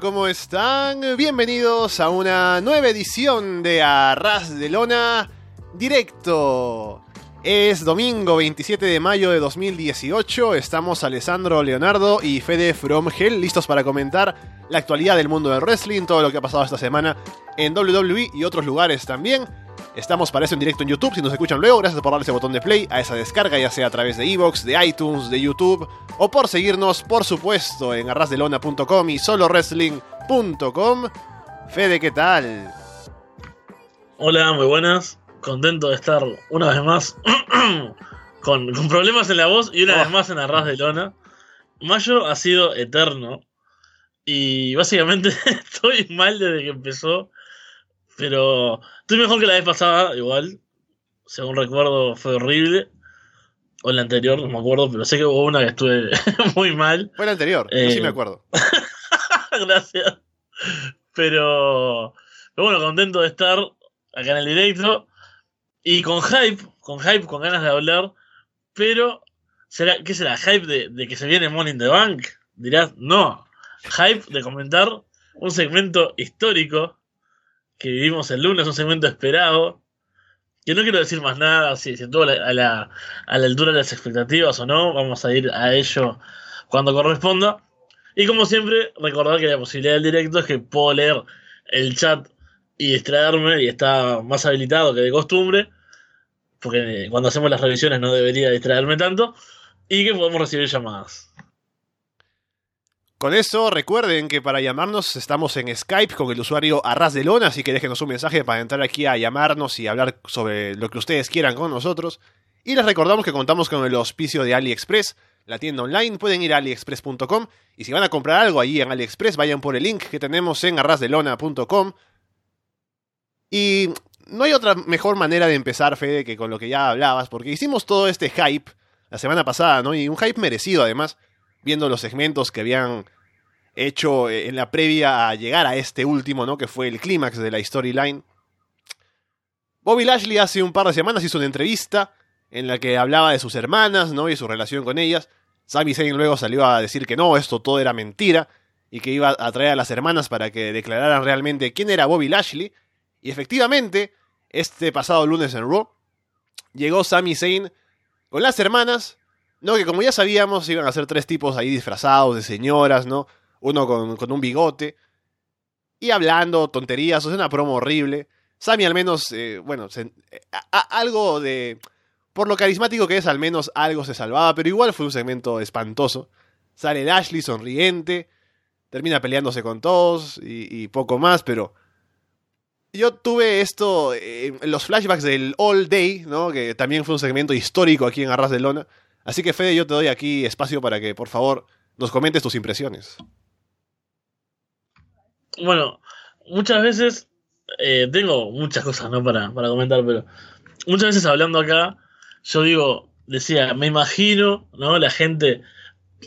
¿cómo están? Bienvenidos a una nueva edición de Arras de Lona Directo. Es domingo 27 de mayo de 2018. Estamos Alessandro Leonardo y Fede From Hell listos para comentar la actualidad del mundo del wrestling, todo lo que ha pasado esta semana en WWE y otros lugares también. Estamos para eso en directo en YouTube, si nos escuchan luego, gracias por darle ese botón de play a esa descarga, ya sea a través de Evox, de iTunes, de YouTube, o por seguirnos, por supuesto, en arrasdelona.com y solowrestling.com. Fede, ¿qué tal? Hola, muy buenas. Contento de estar una vez más con, con problemas en la voz y una Oh. vez más en Arras de Lona. Mayo ha sido eterno y básicamente estoy mal desde que empezó, pero estoy mejor que la vez pasada, igual. Según recuerdo, fue horrible. O la anterior, no me acuerdo, pero sé que hubo una que estuve muy mal. Fue el anterior, yo sí Eh, me acuerdo. Gracias. Pero, pero bueno, contento de estar acá en el directo. Y con hype, con hype, con ganas de hablar. Pero, ¿será, ¿qué será? ¿Hype de, de que se viene Money in the Bank? Dirás, no. Hype de comentar un segmento histórico que vivimos el lunes, un segmento esperado. Que no quiero decir más nada, si, si estuvo a la, a, la, a la altura de las expectativas o no. Vamos a ir a ello cuando corresponda. Y como siempre, recordar que la posibilidad del directo es que puedo leer el chat y distraerme y está más habilitado que de costumbre, porque cuando hacemos las revisiones no debería distraerme tanto, y que podemos recibir llamadas. Con eso, recuerden que para llamarnos estamos en Skype con el usuario Arras de Lona, así que déjenos un mensaje para entrar aquí a llamarnos y hablar sobre lo que ustedes quieran con nosotros. Y les recordamos que contamos con el auspicio de AliExpress, la tienda online. Pueden ir a aliexpress.com y si van a comprar algo allí en AliExpress, vayan por el link que tenemos en arrasdelona.com. Y no hay otra mejor manera de empezar, Fede, que con lo que ya hablabas, porque hicimos todo este hype la semana pasada, ¿no? Y un hype merecido además, viendo los segmentos que habían hecho eh, en la previa a llegar a este último, ¿no? Que fue el clímax de la storyline. Bobby Lashley hace un par de semanas hizo una entrevista en la que hablaba de sus hermanas, ¿no? Y su relación con ellas. Sami Zayn luego salió a decir que no, esto todo era mentira y que iba a traer a las hermanas para que declararan realmente quién era Bobby Lashley. Y efectivamente, este pasado lunes en Raw, llegó Sami Zayn con las hermanas, ¿no? Que como ya sabíamos, iban a ser tres tipos ahí disfrazados de señoras, ¿no? Uno con, con un bigote. Y hablando tonterías, o sea, una promo horrible. Sammy al menos, eh, bueno, a- algo de... Por lo carismático que es, al menos algo se salvaba, pero igual fue un segmento espantoso. Sale Lashley sonriente, termina peleándose con todos y, y poco más, pero... Yo tuve esto eh, los flashbacks del All Day, ¿no? Que también fue un segmento histórico aquí en Arras de Lona. Así que Fede, yo te doy aquí espacio para que, por favor, nos comentes tus impresiones. Bueno, muchas veces eh, tengo muchas cosas ¿no? para, para comentar, pero muchas veces hablando acá, yo digo, decía, me imagino, ¿no? La gente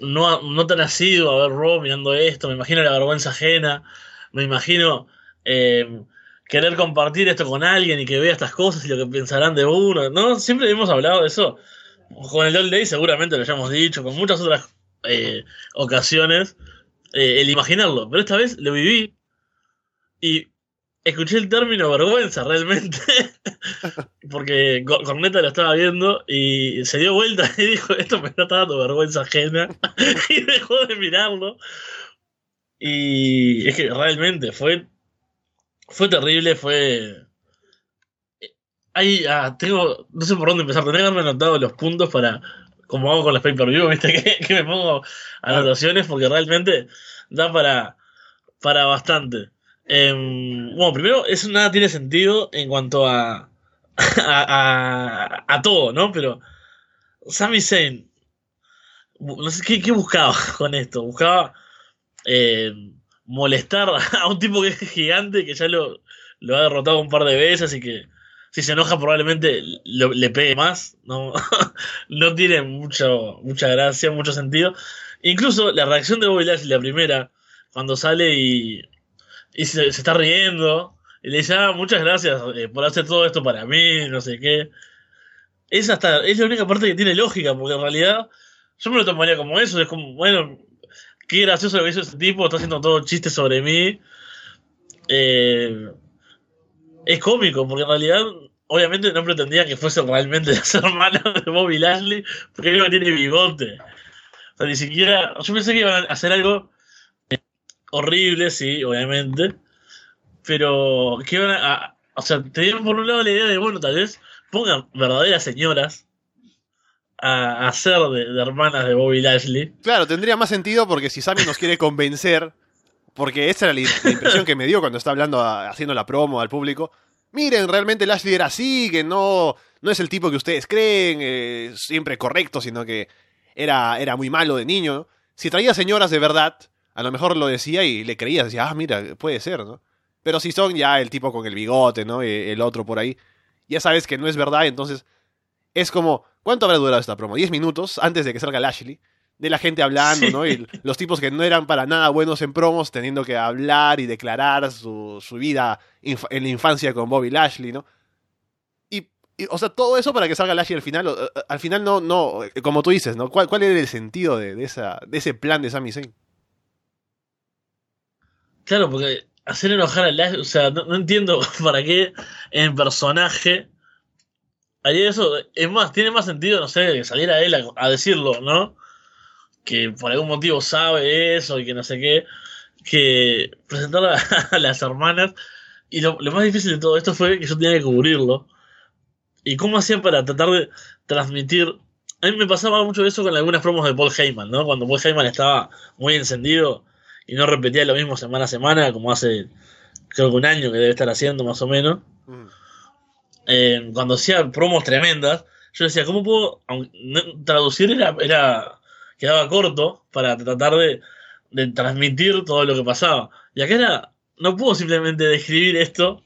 no, no tan nacido a ver Raw mirando esto, me imagino la vergüenza ajena, me imagino eh, querer compartir esto con alguien y que vea estas cosas y lo que pensarán de uno, ¿no? Siempre hemos hablado de eso. Con el All Day seguramente lo hayamos dicho, con muchas otras eh, ocasiones, eh, el imaginarlo, pero esta vez lo viví y escuché el término vergüenza realmente, porque Cor- Corneta lo estaba viendo y se dio vuelta y dijo, esto me está dando vergüenza ajena, y dejó de mirarlo. Y es que realmente fue, fue terrible, fue... Ahí, ah, tengo, no sé por dónde empezar, tendría que haberme anotado los puntos para, como hago con las pay-per-view, viste, que, me pongo anotaciones porque realmente da para, para bastante. Em, bueno, primero, eso nada tiene sentido en cuanto a, a, todo, ¿no? Pero Sami Zayn, no sé qué, qué buscaba con esto. Buscaba eh, molestar a un tipo que es gigante, que ya lo, lo ha derrotado un par de veces y que si se enoja probablemente le pegue más. No, no tiene mucho, mucha gracia, mucho sentido. Incluso la reacción de Bobby Lashley, la primera, cuando sale y, y se, está riendo, y le dice, ah, muchas gracias eh, por hacer todo esto para mí, no sé qué. Es hasta, es la única parte que tiene lógica, porque en realidad yo me lo tomaría como eso, es como, bueno, qué gracioso lo que hizo este tipo, está haciendo todo chistes sobre mí. Eh, es cómico, porque en realidad, obviamente no pretendía que fuese realmente las hermanas de Bobby Lashley, porque él no tiene bigote. O sea, ni siquiera. Yo pensé que iban a hacer algo eh, horrible, sí, obviamente. Pero que iban a. O sea, tenían por un lado la idea de, bueno, tal vez pongan verdaderas señoras a, a ser de, de hermanas de Bobby Lashley. Claro, tendría más sentido porque si Sammy nos quiere convencer, porque esa era la, impresión que me dio cuando está hablando, haciendo la promo al público. Miren, realmente Lashley era así, que no, no es el tipo que ustedes creen, eh, siempre correcto, sino que era, era muy malo de niño. Si traía señoras de verdad, a lo mejor lo decía y le creía, decía, ah, mira, puede ser, ¿no? Pero si son ya el tipo con el bigote, ¿no? Eh, El otro por ahí, ya sabes que no es verdad, entonces es como, ¿cuánto habrá durado esta promo? ¿10 minutos antes de que salga Lashley? De la gente hablando, Sí. ¿no? Y los tipos que no eran para nada buenos en promos teniendo que hablar y declarar su, su vida en la infancia con Bobby Lashley, ¿no? Y, y, o sea, todo eso para que salga Lashley al final, o- o- al final no, no, eh, como tú dices, ¿no? ¿Cuál, cuál era el sentido de, de esa, de ese plan de Sami Zayn? Claro, porque hacer enojar a Lashley, o sea, no, no entiendo para qué en personaje haría eso. Es más, tiene más sentido, no sé, que saliera él a, a decirlo, ¿no? Que por algún motivo sabe eso y que no sé qué, que presentar a, a las hermanas. Y lo, lo más difícil de todo esto fue que yo tenía que cubrirlo. ¿Y cómo hacían para tratar de transmitir? A mí me pasaba mucho eso con algunas promos de Paul Heyman, ¿no? Cuando Paul Heyman estaba muy encendido y no repetía lo mismo semana a semana, como hace creo que un año que debe estar haciendo más o menos. Mm. Eh, cuando hacía promos tremendas, yo decía, ¿cómo puedo aunque traducir? Era, era quedaba corto para tratar de, de transmitir todo lo que pasaba. Y acá era, no puedo simplemente describir esto.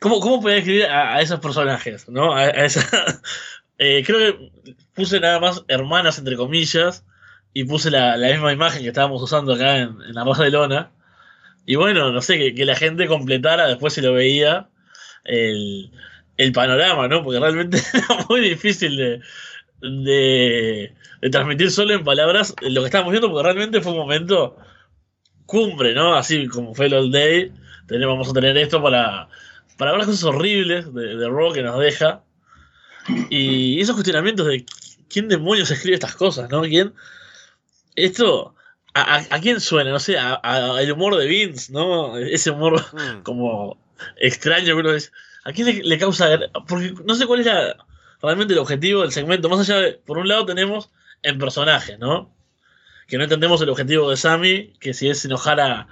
¿Cómo, cómo podía describir a, a esos personajes? ¿no? A, a esa, eh, creo que puse nada más hermanas, entre comillas, y puse la, la misma imagen que estábamos usando acá en, en la raza de lona. Y bueno, no sé, que, que la gente completara después si lo veía el, el panorama, ¿no? Porque realmente era muy difícil de, de, de transmitir solo en palabras lo que estábamos viendo, porque realmente fue un momento cumbre, ¿no? Así como fue el All Day, tenemos, vamos a tener esto para, para ver las cosas horribles de, de Raw que nos deja. Y esos cuestionamientos de quién demonios escribe estas cosas, ¿no? ¿Quién? Esto, ¿a, a, a quién suena? No sé, a, a- el humor de Vince, ¿no? Ese humor Mm. como extraño que uno es. ¿A quién le, le causa.? Porque no sé cuál es la- realmente el objetivo del segmento. Más allá de. Por un lado tenemos en personaje, ¿no? Que no entendemos el objetivo de Sammy, que si es enojar a,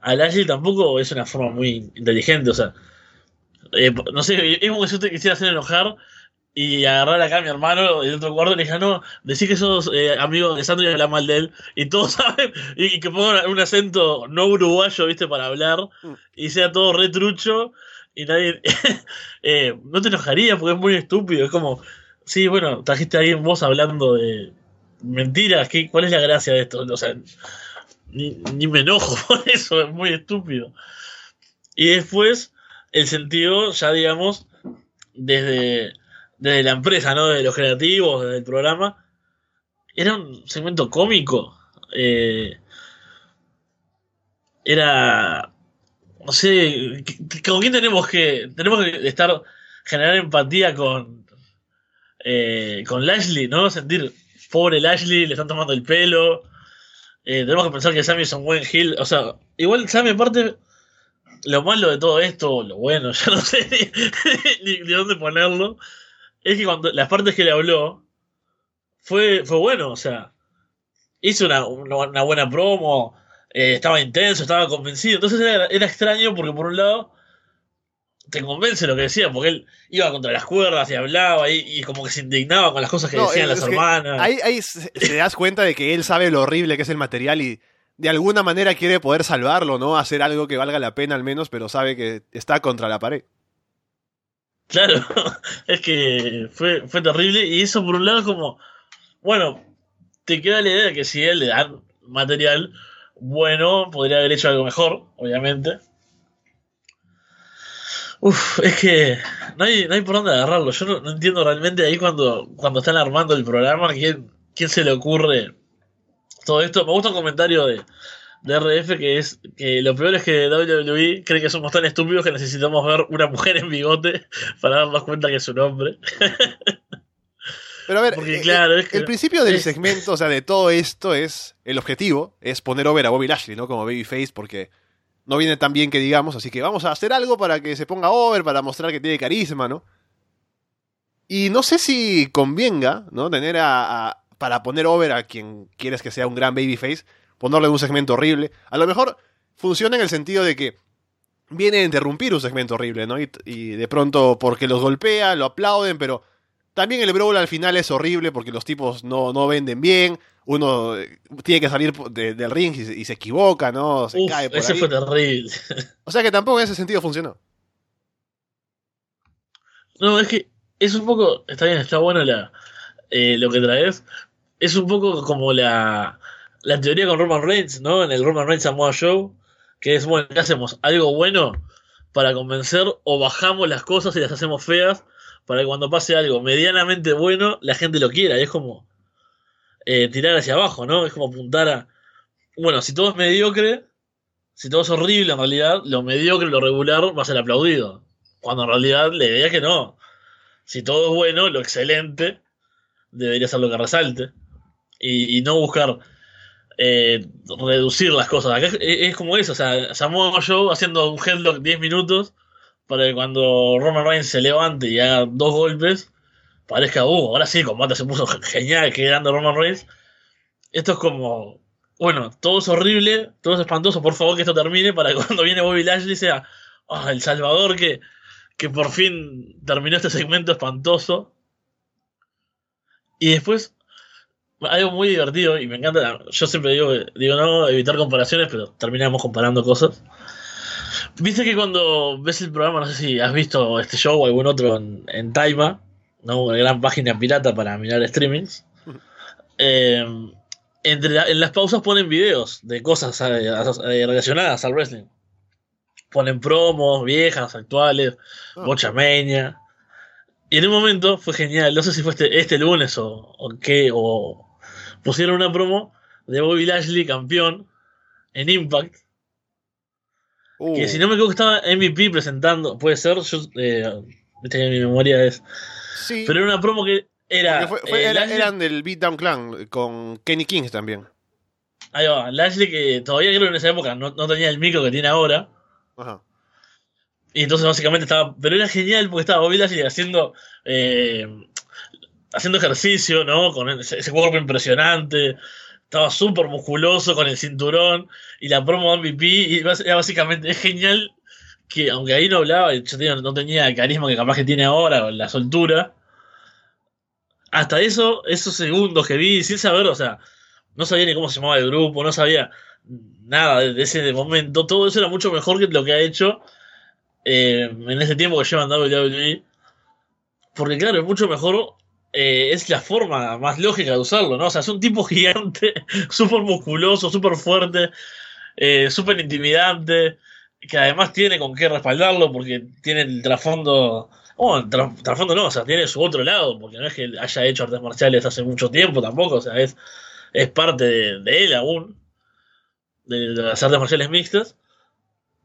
a Lashley tampoco es una forma muy inteligente. O sea, eh, no sé, es como que yo te quisiera hacer enojar y agarrar acá a mi hermano del otro cuarto y le dije, no, decís que sos eh, amigo de Sandro y habla mal de él. Y todos saben, y, y que pongan un acento no uruguayo, viste, para hablar, Mm. y sea todo retrucho, y nadie. eh, no te enojaría porque es muy estúpido. Es como, sí, bueno, trajiste ahí en vos hablando de mentiras, ¿qué, ¿cuál es la gracia de esto? O sea, ni, ni me enojo por eso, es muy estúpido. Y después, el sentido, ya digamos, desde, desde la empresa, ¿no? Desde los creativos, desde el programa, era un segmento cómico. Eh, era. No sé, ¿qué- ¿con quién tenemos que. Tenemos que estar. generar empatía con. eh, con Lashley, ¿no? Sentir, pobre Lashley, le están tomando el pelo. Eh, tenemos que pensar que Sammy es un buen heel. O sea, igual Sammy, aparte, lo malo de todo esto, lo bueno, ya no sé ni, ni- ni dónde ponerlo, es que cuando las partes que le habló, fue, fue bueno, o sea, hizo una, una, una buena promo, eh, estaba intenso, estaba convencido. Entonces era, era extraño porque por un lado te convence lo que decía, porque él iba contra las cuerdas y hablaba y, y como que se indignaba con las cosas que No, decían las que hermanas. Ahí, ahí se, se das cuenta de que él sabe lo horrible que es el material y de alguna manera quiere poder salvarlo, ¿no? Hacer algo que valga la pena al menos, pero sabe que está contra la pared. Claro, es que fue, fue terrible y eso por un lado como, bueno, te queda la idea de que si él le dan material bueno, podría haber hecho algo mejor, obviamente. Uf, es que no hay, no hay por dónde agarrarlo. Yo no, entiendo realmente ahí cuando, cuando están armando el programa, ¿quién, quién se le ocurre todo esto. Me gusta un comentario de, de RF que es que lo peor es que WWE cree que somos tan estúpidos que necesitamos ver una mujer en bigote para darnos cuenta que es un hombre. Pero a ver, Porque, eh, claro, eh, es que- el principio del es- segmento, o sea, de todo esto es, el objetivo es poner over a Bobby Lashley, ¿no? Como babyface, porque no viene tan bien que digamos, así que vamos a hacer algo para que se ponga over, para mostrar que tiene carisma, ¿no? Y no sé si convenga, ¿no? Tener a, a- para poner over a quien quieres que sea un gran babyface, ponerle un segmento horrible. A lo mejor funciona en el sentido de que viene a interrumpir un segmento horrible, ¿no? Y, y de pronto porque los golpea, lo aplauden, pero también el brawl al final es horrible porque los tipos no, no venden bien. Uno eh, tiene que salir de- del ring y, se- y se equivoca, ¿no? Se Uf, cae por ese ahí. fue terrible. O sea que tampoco en ese sentido funcionó. No, es que es un poco. Está bien, está bueno la, eh, lo que traes. Es un poco como la, la teoría con Roman Reigns, ¿no? En el Roman Reigns Samoa Show. Que es, bueno, ¿qué hacemos? ¿Algo bueno para convencer o bajamos las cosas y las hacemos feas para que cuando pase algo medianamente bueno la gente lo quiera? Y es como eh, tirar hacia abajo, ¿no? Es como apuntar a. Bueno, si todo es mediocre, si todo es horrible en realidad, lo mediocre, lo regular va a ser aplaudido. Cuando en realidad la idea es que no. Si todo es bueno, lo excelente debería ser lo que resalte. Y, no buscar eh, reducir las cosas. Acá es, es como eso, o sea, Samoa Joe haciendo un headlock 10 minutos para que cuando Roman Reigns se levante y haga dos golpes, parezca, uh, ahora sí, el combate se puso genial, que grande Roman Reigns. Esto es como, bueno, todo es horrible, todo es espantoso, por favor que esto termine para que cuando viene Bobby Lashley sea, ah, el Salvador que, que por fin terminó este segmento espantoso. Y después, algo muy divertido, y me encanta, yo siempre digo, digo no, evitar comparaciones, pero terminamos comparando cosas. Viste que cuando ves el programa, no sé si has visto este show o algún otro en, en Taima, ¿no? una gran página pirata para mirar streamings. Eh, entre la- en las pausas ponen videos de cosas eh, eh, relacionadas al wrestling. Ponen promos viejas, actuales, Ah. bochameña. Y en un momento fue genial, no sé si fue este, este lunes o, o qué, o pusieron una promo de Bobby Lashley campeón en Impact. Uh, Que si no me equivoco estaba MVP presentando, puede ser, yo, eh, mi memoria es... sí, Pero era una promo que era... porque fue- fue- eh, era- Lashley- eran del Beatdown Clan con Kenny King también. Ahí va, Lashley que todavía creo que en esa época no, no tenía el micro que tiene ahora. Ajá. Y entonces básicamente estaba. Pero era genial porque estaba Bobby Lashley haciendo. eh, haciendo ejercicio, ¿no? Con ese, ese cuerpo impresionante. Estaba súper musculoso con el cinturón. Y la promo de MVP. Y era básicamente. Es genial que, aunque ahí no hablaba, yo no tenía el carisma que capaz que tiene ahora, o la soltura. Hasta eso, esos segundos que vi, sin saber, o sea, no sabía ni cómo se llamaba el grupo, no sabía nada de ese momento. Todo eso era mucho mejor que lo que ha hecho eh, en ese tiempo que llevan WWE. Porque claro, es mucho mejor. Eh, es la forma más lógica de usarlo, ¿no? O sea, es un tipo gigante, súper musculoso, súper fuerte, eh, súper intimidante, que además tiene con qué respaldarlo porque tiene el trasfondo. Bueno, tra- trasfondo no, o sea, tiene su otro lado, porque no es que haya hecho artes marciales hace mucho tiempo tampoco, o sea, es, es parte de, de él aún, de las artes marciales mixtas.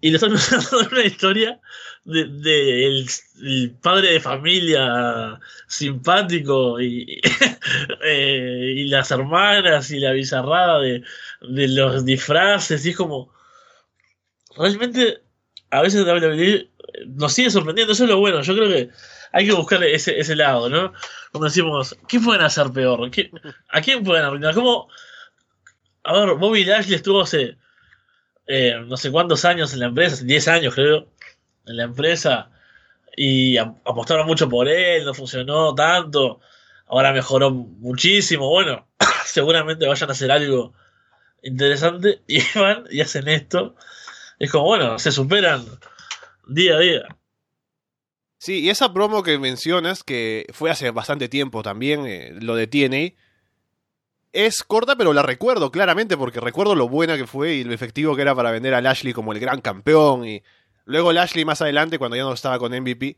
Y le están usando una historia de, de el, padre de familia simpático y, eh, y las hermanas y la bizarrada de, de los disfraces. Y es como. Realmente, a veces WWE nos sigue sorprendiendo. Eso es lo bueno. Yo creo que hay que buscar ese, ese lado, ¿no? Cuando decimos, ¿qué pueden hacer peor? ¿Qué- ¿A quién pueden arruinar? ¿Cómo.? A ver, Bobby Lashley estuvo hace eh, no sé cuántos años en la empresa, 10 años creo, en la empresa, y apostaron mucho por él, no funcionó tanto, ahora mejoró muchísimo, bueno, seguramente vayan a hacer algo interesante, y van y hacen esto, es como, bueno, se superan día a día. Sí, y esa promo que mencionas, que fue hace bastante tiempo también, eh, lo de TNA, es corta, pero la recuerdo claramente porque recuerdo lo buena que fue y lo efectivo que era para vender a Lashley como el gran campeón. Y luego Lashley más adelante, cuando ya no estaba con MVP,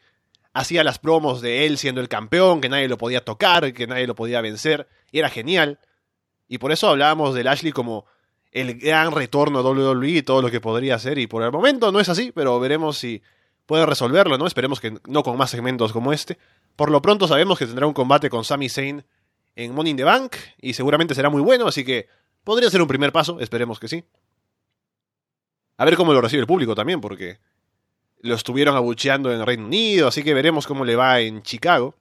hacía las promos de él siendo el campeón, que nadie lo podía tocar, que nadie lo podía vencer, y era genial. Y por eso hablábamos de Lashley como el gran retorno a WWE y todo lo que podría hacer. Y por el momento no es así, pero veremos si puede resolverlo, ¿no? Esperemos que no con más segmentos como este. Por lo pronto sabemos que tendrá un combate con Sami Zayn en Money the Bank y seguramente será muy bueno, así que podría ser un primer paso, esperemos que sí. A ver cómo lo recibe el público también, porque lo estuvieron abucheando en Reino Unido, así que veremos cómo le va en Chicago.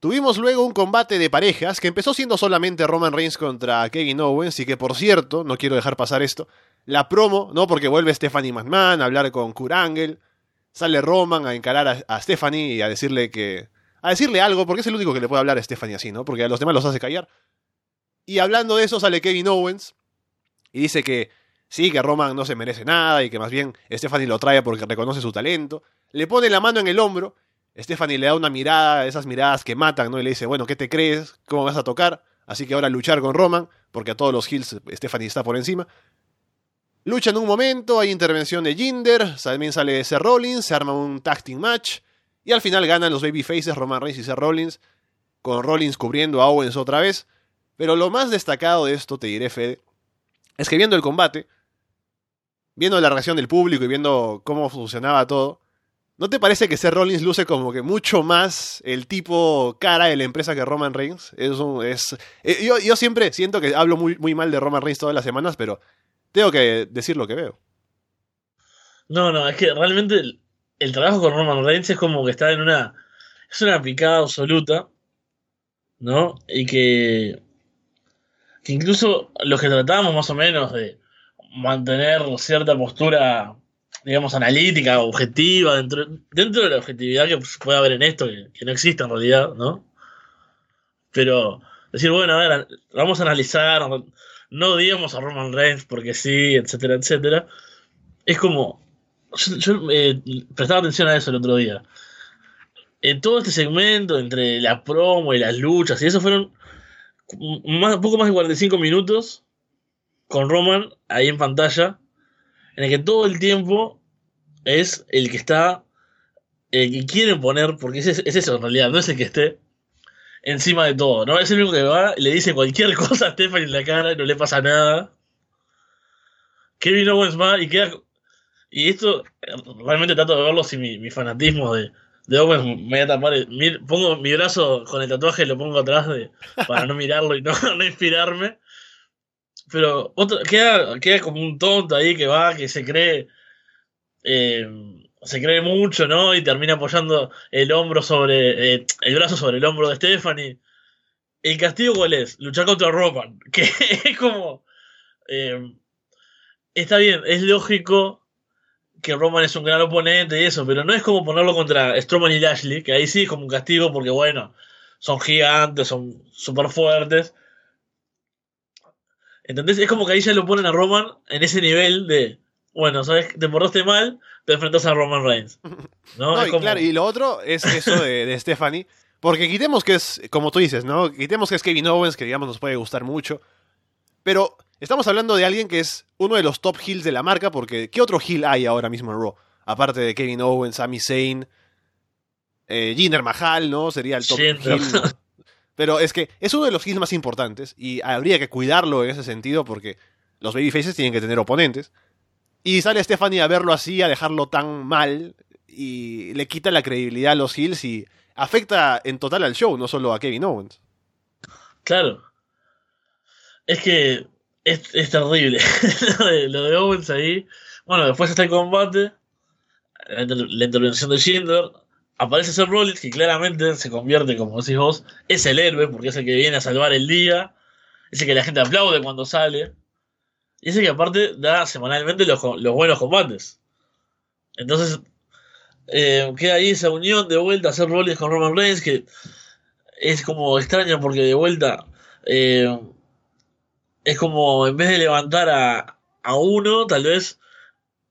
Tuvimos luego un combate de parejas que empezó siendo solamente Roman Reigns contra Kevin Owens y que por cierto, no quiero dejar pasar esto, la promo, ¿no? Porque vuelve Stephanie McMahon a hablar con Kurt Angle, sale Roman a encarar a, a, Stephanie y a decirle que... a decirle algo, porque es el único que le puede hablar a Stephanie así, ¿no? Porque a los demás los hace callar. Y hablando de eso sale Kevin Owens y dice que sí, que Roman no se merece nada y que más bien Stephanie lo trae porque reconoce su talento. Le pone la mano en el hombro Stephanie le da una mirada, esas miradas que matan, ¿no? Y le dice, bueno, ¿qué te crees? ¿Cómo vas a tocar? Así que ahora luchar con Roman, porque a todos los hills Stephanie está por encima. Luchan un momento, hay intervención de Jinder, también sale Seth Rollins, se arma un tag team match, y al final ganan los babyfaces Roman Reigns y Seth Rollins, con Rollins cubriendo a Owens otra vez. Pero lo más destacado de esto, te diré, Fede, es que viendo el combate, viendo la reacción del público y viendo cómo funcionaba todo, ¿No te parece que Seth Rollins luce como que mucho más el tipo cara de la empresa que Roman Reigns? Es, es eh, yo, yo, siempre siento que hablo muy, muy mal de Roman Reigns todas las semanas, pero tengo que decir lo que veo. No, no, es que realmente el, trabajo con Roman Reigns es como que está en una. Es una picada absoluta, ¿no? Y que. Que incluso los que tratábamos más o menos de mantener cierta postura digamos, analítica, objetiva, dentro, dentro de la objetividad que puede haber en esto, que, no existe en realidad, ¿no? Pero decir, bueno, a ver, vamos a analizar, no digamos a Roman Reigns porque sí, etcétera, etcétera. Es como, yo, eh, prestaba atención a eso el otro día. En todo este segmento, entre la promo y las luchas, y eso fueron más, poco más de 45 minutos con Roman ahí en pantalla en el que todo el tiempo es el que está, el que quiere poner, porque es, es eso en realidad, no es el que esté encima de todo, ¿no? Es el único que va y le dice cualquier cosa a Stephanie en la cara y no le pasa nada. Kevin Owens va y queda... Y esto, realmente trato de verlo si mi, fanatismo de, de Owens me voy a tapar. pongo mi brazo con el tatuaje y lo pongo atrás de, para no mirarlo y no, no inspirarme. Pero otro, queda, queda como un tonto ahí que va, que se cree. Eh, se cree mucho, ¿no? Y termina apoyando el hombro sobre. Eh, el brazo sobre el hombro de Stephanie. ¿El castigo cuál es? Luchar contra Roman. Que es como. Eh, está bien, es lógico que Roman es un gran oponente y eso, pero no es como ponerlo contra Strowman y Lashley, que ahí sí es como un castigo porque, bueno, son gigantes, son súper fuertes. ¿Entendés? Es como que ahí ya lo ponen a Roman en ese nivel de, bueno, ¿sabes? Te portaste mal, te enfrentas a Roman Reigns. ¿no? y, claro, y lo otro es eso de, de Stephanie. Porque quitemos que es, como tú dices, ¿no? Quitemos que es Kevin Owens, que digamos nos puede gustar mucho. Pero estamos hablando de alguien que es uno de los top heels de la marca, porque ¿qué otro heel hay ahora mismo en Raw? Aparte de Kevin Owens, Sami Zayn, eh, Jinder Mahal, ¿no? Sería el top heel. Pero es que es uno de los heels más importantes y habría que cuidarlo en ese sentido porque los babyfaces tienen que tener oponentes. Y sale Stephanie a verlo así, a dejarlo tan mal y le quita la credibilidad a los heels y afecta en total al show, no solo a Kevin Owens. Claro. Es que es, es terrible. lo, de, Owens ahí. Bueno, después está el combate. La, intervención de Jinder aparece Seth Rollins, que claramente se convierte, como decís vos, es el héroe, porque es el que viene a salvar el día, es que la gente aplaude cuando sale, y es que aparte da semanalmente los, buenos combates. Entonces, eh, queda ahí esa unión de vuelta a Seth Rollins con Roman Reigns, que es como extraña porque de vuelta eh, es como en vez de levantar a, a uno, tal vez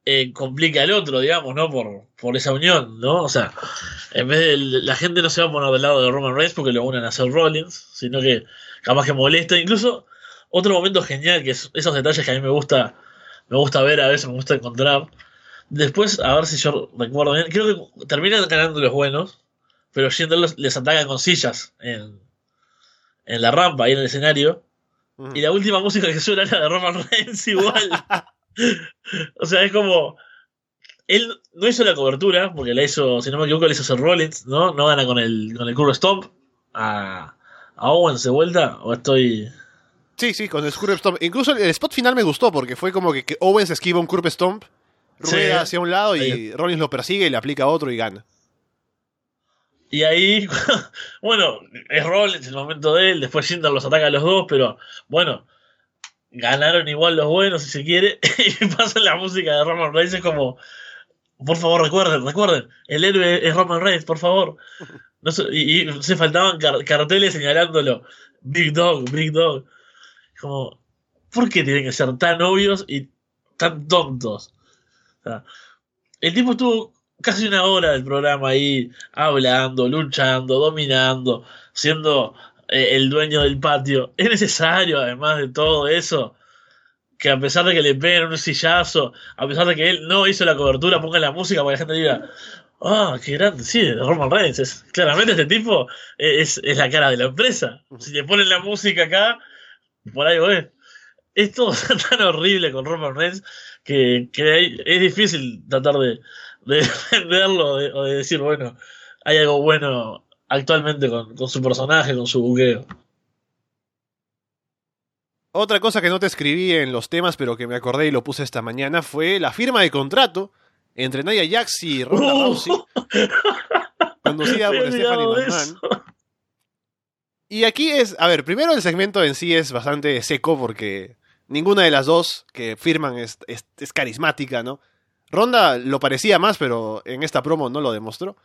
eh, complica al otro, digamos, ¿no? Por, por esa unión, ¿no? O sea, en vez de la gente no se va a poner del lado de Roman Reigns porque lo unen a Seth Rollins, sino que capaz que molesta. Incluso otro momento genial, que es esos detalles que a mí me gusta, me gusta ver, a veces me gusta encontrar. Después, a ver si yo recuerdo bien, creo que terminan ganando los buenos, pero Jinder les ataca con sillas en, en la rampa, ahí en el escenario. Y la última música que suena es la de Roman Reigns igual. o sea, es como. Él no hizo la cobertura, porque la hizo, si no me equivoco, la hizo Seth Rollins, ¿no? No gana con el, con el curve stomp a, a Owens de vuelta, o estoy. Sí, sí, con el Curb Stomp. Incluso el spot final me gustó porque fue como que, que Owens esquiva un Curb Stomp, rueda Sí. hacia un lado y. Rollins lo persigue y le aplica otro y gana. Y ahí, bueno, es Rollins el momento de él, después Jinder los ataca a los dos, pero bueno, ganaron igual los buenos si se quiere, y pasa la música de Roman Reigns, es como, por favor recuerden, recuerden, el héroe es Roman Reigns, por favor. No y, se faltaban car- carteles señalándolo, Big Dog, Big Dog. Como, ¿por qué tienen que ser tan obvios y tan tontos? El tipo estuvo casi una hora del programa ahí hablando, luchando, dominando, siendo eh, el dueño del patio. Es necesario, además de todo eso, que a pesar de que le peguen un sillazo, a pesar de que él no hizo la cobertura, ponga la música para que la gente diga, ah, qué grande, sí, Roman Reigns. Es, claramente este tipo es, es la cara de la empresa. Si le ponen la música acá, por ahí es. Es todo tan horrible con Roman Reigns que, que es difícil tratar de, de defenderlo de- o de decir, bueno, hay algo bueno actualmente con, con su personaje, con su buqueo. Otra cosa que no te escribí en los temas, pero que me acordé y lo puse esta mañana, fue la firma de contrato entre Nia Jax y Ronda Uh, Rousey, conducida por Stephanie McMahon. Y aquí es, a ver, primero el segmento en sí es bastante seco porque ninguna de las dos que firman es, es- es carismática, ¿no? Ronda lo parecía más, pero en esta promo no lo demostró.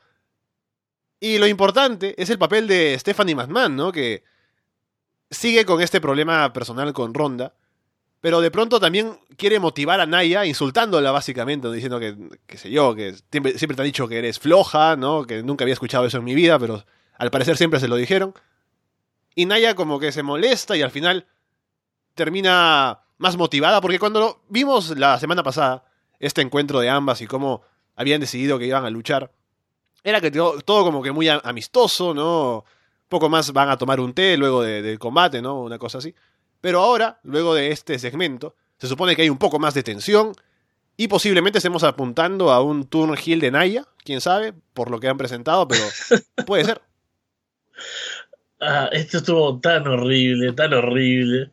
Y lo importante es el papel de Stephanie McMahon, ¿no? Que sigue con este problema personal con Ronda, pero de pronto también quiere motivar a Naya insultándola básicamente, diciendo que, qué sé yo, que siempre, siempre te han dicho que eres floja, ¿no? Que nunca había escuchado eso en mi vida, pero al parecer siempre se lo dijeron. Y Naya como que se molesta y al final termina más motivada, porque cuando lo vimos la semana pasada, este encuentro de ambas y cómo habían decidido que iban a luchar, era que todo, todo como que muy amistoso, ¿no? Poco más van a tomar un té luego de- del combate, ¿no? Una cosa así. Pero ahora, luego de este segmento, se supone que hay un poco más de tensión y posiblemente estemos apuntando a un turn heel de Naya, quién sabe, por lo que han presentado, pero puede ser. Ah, esto estuvo tan horrible, tan horrible.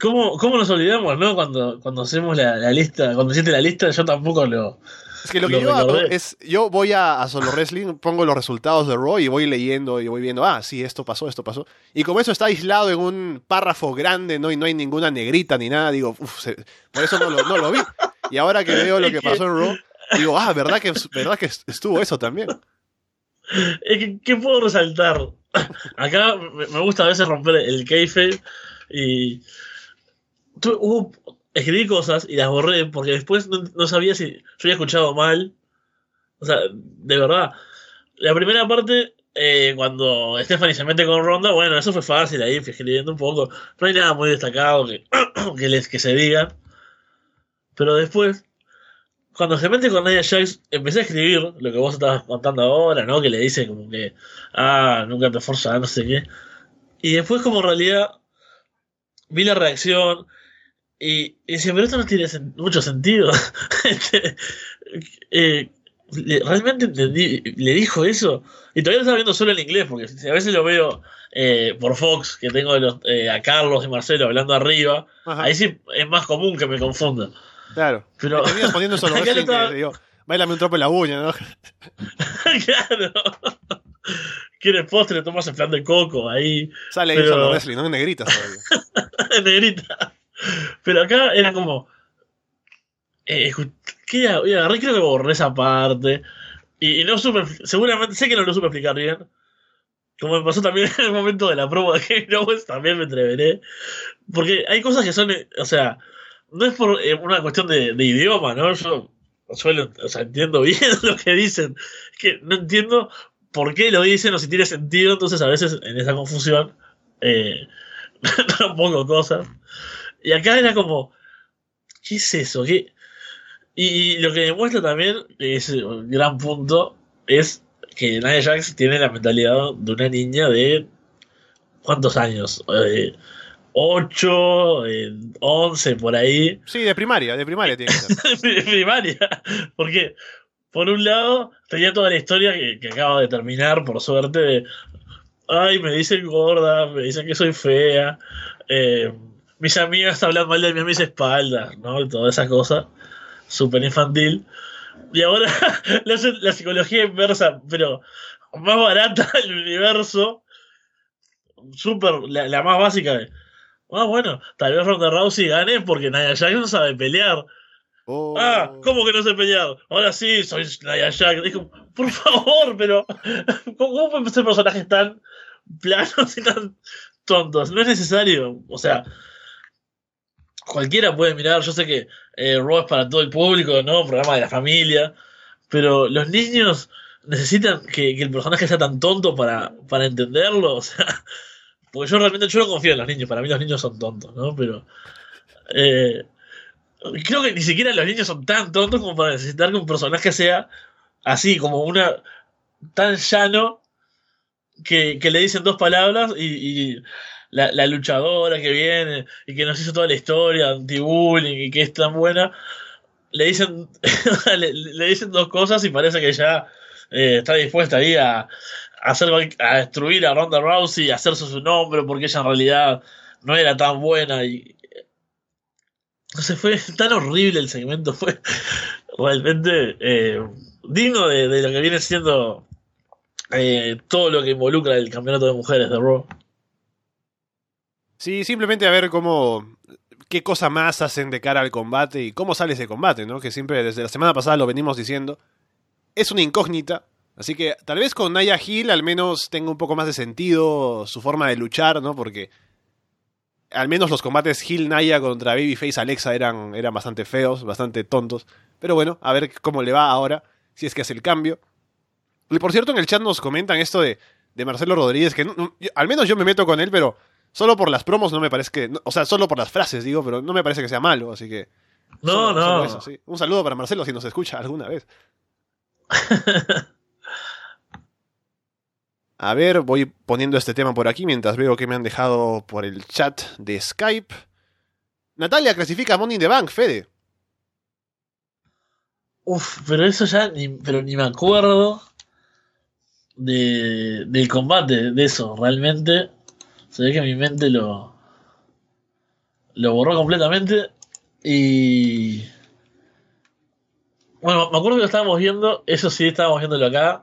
¿Cómo, cómo nos olvidamos, no? Cuando, cuando hacemos la, la lista, cuando hiciste la lista, yo tampoco lo. Es que lo que yo hago es, yo voy a, a Solo Wrestling, pongo los resultados de Raw y voy leyendo y voy viendo, ah, sí, esto pasó, esto pasó. Y como eso está aislado en un párrafo grande, ¿no? Y no hay ninguna negrita ni nada, digo, uff, por eso no lo, no lo vi. Y ahora que veo lo que pasó en Raw, digo, ah, ¿verdad que, verdad que estuvo eso también? Es que, ¿qué puedo resaltar? Acá me gusta a veces romper el kayfabe y. tu- hubo- escribí cosas y las borré porque después no, no sabía si yo había escuchado mal. O sea, de verdad. La primera parte, eh, cuando Stephanie se mete con Ronda, bueno, eso fue fácil ahí, escribiendo un poco. No hay nada muy destacado que, que, les, que se digan. Pero después, cuando se mete con Nia Jax, empecé a escribir lo que vos estabas contando ahora, ¿no? Que le dice como que, ah, nunca te forzas, no sé qué. Y después, como en realidad, vi la reacción y, y pero esto no tiene sen- mucho sentido. Este, eh, realmente entendí, le dijo eso. Y todavía lo estaba viendo solo en inglés, porque si a veces lo veo eh, por Fox, que tengo los- eh, a Carlos y Marcelo hablando arriba, Ajá, ahí sí es más común que me confunda. claro. Pero poniendo en Solo estaba- digo, bailame un tropo en la uña, ¿no? claro. ¿Quieres postre? Tomas el plan de coco ahí, Sale ahí Pero- Solo Wrestling, ¿no? En todavía. en negrita. Pero acá era como. Eh, ¿Qué agarré, creo que borré esa parte. Y, no supe. Seguramente, sé que no lo supe explicar bien. Como me pasó también en el momento de la promo de Kevin Owens, también me atreveré. Porque hay cosas que son. eh, O sea, no es por eh, una cuestión de, de idioma, ¿no? Yo suelo. O sea, entiendo bien lo que dicen. Es que no entiendo por qué lo dicen o si tiene sentido. Entonces, a veces en esa confusión. Eh, no pongo cosas. Y acá era como. ¿Qué es eso? ¿Qué? Y lo que demuestra también, que es un gran punto, es que Nia Jax tiene la mentalidad de una niña de ¿cuántos años? Eh, 8, 11, por ahí. Sí, de primaria, de primaria tiene que ser. de primaria. Porque, por un lado, tenía toda la historia que, que acaba de terminar, por suerte, de. Ay, me dicen gorda, me dicen que soy fea. eh, mis amigas hablan mal de mí a mis espaldas, ¿no? Y toda esa cosa. Súper infantil. Y ahora le hacen la psicología inversa, pero más barata del universo. Súper, la, la más básica de. Ah, bueno, tal vez Ronda Rousey gane porque Nia Jax no sabe pelear. Oh. Ah, ¿cómo que no sé pelear? Ahora sí, soy Nia Jax. Dijo, por favor, pero ¿cómo, cómo pueden ser personajes tan planos y tan tontos? No es necesario. O sea, cualquiera puede mirar. Yo sé que eh, es para todo el público, ¿no? Programa de la familia. Pero los niños necesitan que, que el personaje sea tan tonto para, para entenderlo. O sea, porque yo realmente yo no confío en los niños. Para mí los niños son tontos, ¿no? Pero. Eh, creo que ni siquiera los niños son tan tontos como para necesitar que un personaje sea así, como una. tan llano que, que le dicen dos palabras y la, la luchadora que viene y que nos hizo toda la historia anti-bullying y que es tan buena, le dicen, le, dicen dos cosas y parece que ya eh, está dispuesta ahí a, hacer, a destruir a Ronda Rousey y hacerse su nombre porque ella en realidad no era tan buena y no sé, fue tan horrible el segmento, fue realmente eh, digno de, de, lo que viene siendo eh, todo lo que involucra el campeonato de mujeres de Raw. Sí, simplemente a ver cómo. qué cosa más hacen de cara al combate y cómo sale ese combate, ¿no? Que siempre desde la semana pasada lo venimos diciendo. Es una incógnita. Así que tal vez con Naya Hill al menos tenga un poco más de sentido su forma de luchar, ¿no? Porque al menos los combates Hill Naya contra Babyface Alexa eran, bastante feos, bastante tontos. Pero bueno, a ver cómo le va ahora, si es que hace el cambio. Y por cierto, en el chat nos comentan esto de, de Marcelo Rodríguez, que al menos yo me meto con él, pero solo por las promos no me parece que. No, o sea, solo por las frases, digo, pero no me parece que sea malo, así que. No, solo, no. solo eso, sí. Un saludo para Marcelo si nos escucha alguna vez. A ver, voy poniendo este tema por aquí mientras veo que me han dejado por el chat de Skype. Natalia clasifica Money in the Bank, Fede. Uf, pero eso ya ni, pero ni me acuerdo de, del combate, de eso. Realmente se ve que mi mente lo, lo borró completamente. Y. Bueno, me acuerdo que lo estábamos viendo, eso sí, estábamos viéndolo acá.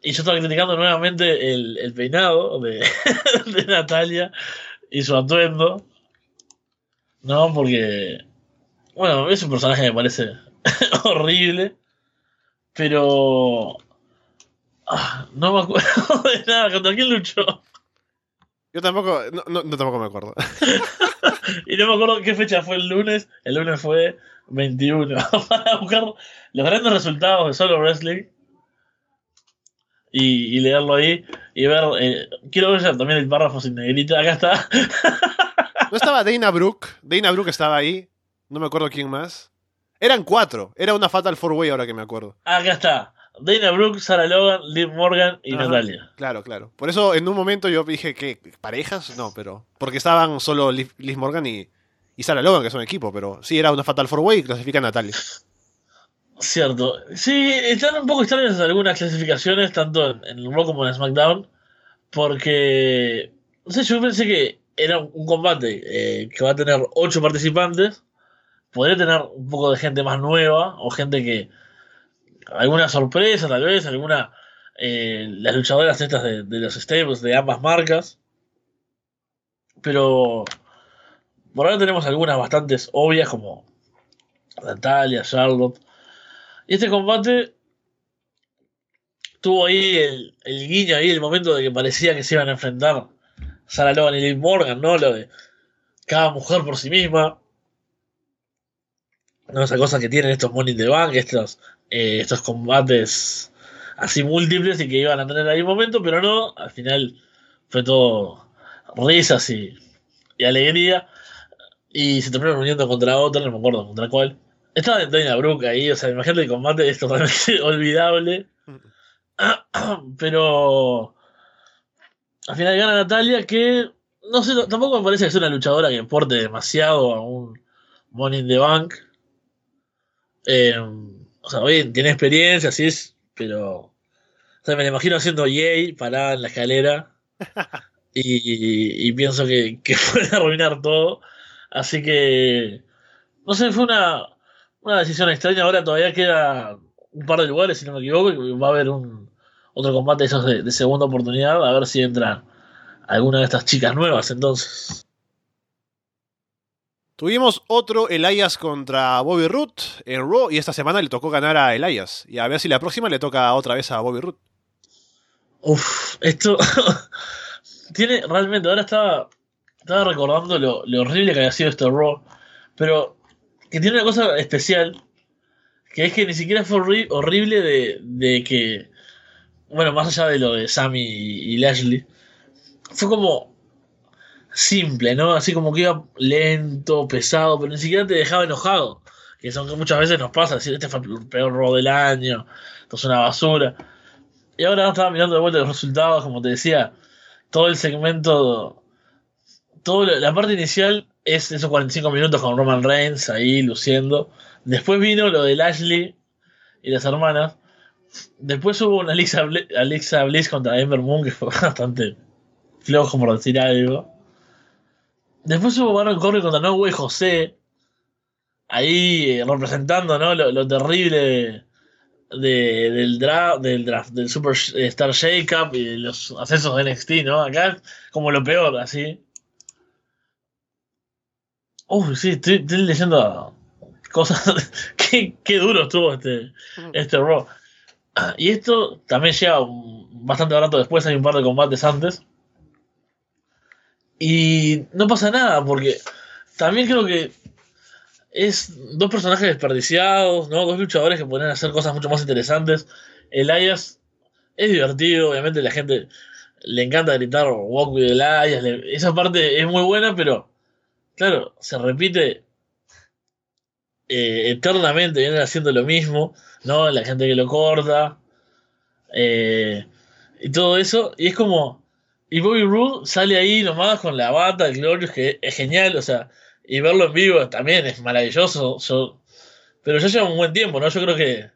Y yo estaba criticando nuevamente el, peinado de, de Natalia y su atuendo. No, porque. Bueno, es un personaje que me parece horrible. Pero. Ah, no me acuerdo de nada. ¿Contra quién luchó? Yo tampoco, no, no, no tampoco me acuerdo. y no me acuerdo qué fecha fue el lunes. El lunes fue 21. Para buscar los grandes resultados de solo wrestling. Y, y leerlo ahí. Y ver. Eh, quiero ver también el párrafo sin negrita. Acá está. ¿No estaba Dana Brooke? Dana Brooke estaba ahí. No me acuerdo quién más. Eran cuatro. Era una Fatal Four Way ahora que me acuerdo. Acá está. Dana Brooke, Sarah Logan, Liv Morgan y Ajá. Natalia. Claro, claro. Por eso en un momento yo dije que parejas, no, pero porque estaban solo Liv, Liv Morgan y, y Sarah Logan, que son equipo, pero sí era una Fatal Four Way y clasifica a Natalia. Cierto. Sí, están un poco extrañas algunas clasificaciones, tanto en, en Raw como en SmackDown, porque, no sé, yo pensé que era un combate eh, que va a tener ocho participantes, podría tener un poco de gente más nueva, o gente que, alguna sorpresa tal vez, alguna, eh, las luchadoras estas de, los stables de ambas marcas, pero por ahora tenemos algunas bastantes obvias como Natalia, Charlotte, y este combate tuvo ahí el, el, guiño, ahí el momento de que parecía que se iban a enfrentar Sarah Logan y Liv Morgan, ¿no? Lo de cada mujer por sí misma. ¿no? Esa cosa que tienen estos Money in the Bank, estos, eh, estos combates así múltiples y que iban a tener ahí un momento, pero no, al final fue todo risas y, y alegría. Y se terminaron uniendo contra otra, no me acuerdo contra cuál. Estaba Dana Brooke ahí, o sea, imagínate el combate es totalmente olvidable. Pero al final gana Natalia, que no sé, tampoco me parece que sea una luchadora que aporte demasiado a un Money in the Bank. Eh, o sea, bien, tiene experiencia, sí es, pero. O sea, me la imagino haciendo yay, parada en la escalera. y, y pienso que, que puede arruinar todo. Así que. No sé, fue una, una decisión extraña. Ahora todavía queda un par de lugares, si no me equivoco, y va a haber un otro combate esos de, de segunda oportunidad, a ver si entra alguna de estas chicas nuevas entonces. Tuvimos otro Elias contra Bobby Root en Raw y esta semana le tocó ganar a Elias. Y a ver si la próxima le toca otra vez a Bobby Root. Uf, esto tiene realmente, ahora estaba, estaba recordando lo, horrible que había sido este Raw, pero que tiene una cosa especial, que es que ni siquiera fue horri horrible de, de, que, bueno, más allá de lo de Sammy y, y Lashley, fue como simple, ¿no? Así como que iba lento, pesado, pero ni siquiera te dejaba enojado. Que son que muchas veces nos pasa, decir, este fue el peor robo del año, esto es una basura. Y ahora estaba mirando de vuelta los resultados, como te decía, todo el segmento, toda la parte inicial es esos 45 minutos con Roman Reigns ahí luciendo. Después vino lo de Ashley y las hermanas. Después hubo una Alexa, Bl Alexa Bliss contra Ember Moon que fue bastante flojo por decir algo. Después hubo Baron Corbin contra No Way José. Ahí eh, representando ¿no? lo, lo terrible de, del, draft, del draft, del Super Star Shake-Up y los accesos de NXT, ¿no? Acá como lo peor, así. Uy, sí, estoy, estoy, leyendo cosas. qué, qué duro estuvo este, este Raw. Y esto también llega bastante barato después, hay un par de combates antes. Y no pasa nada, porque también creo que es dos personajes desperdiciados, ¿no? Dos luchadores que podrían hacer cosas mucho más interesantes. Elias es divertido, obviamente la gente le encanta gritar Walk with Elias, esa parte es muy buena, pero claro, se repite eh, eternamente, vienen haciendo lo mismo, ¿no? La gente que lo corta, eh, y todo eso, y es como, y Bobby Roode sale ahí nomás con la bata, el Glorious, que es genial, o sea, y verlo en vivo también es maravilloso. Yo, pero ya lleva un buen tiempo, ¿no? Yo creo que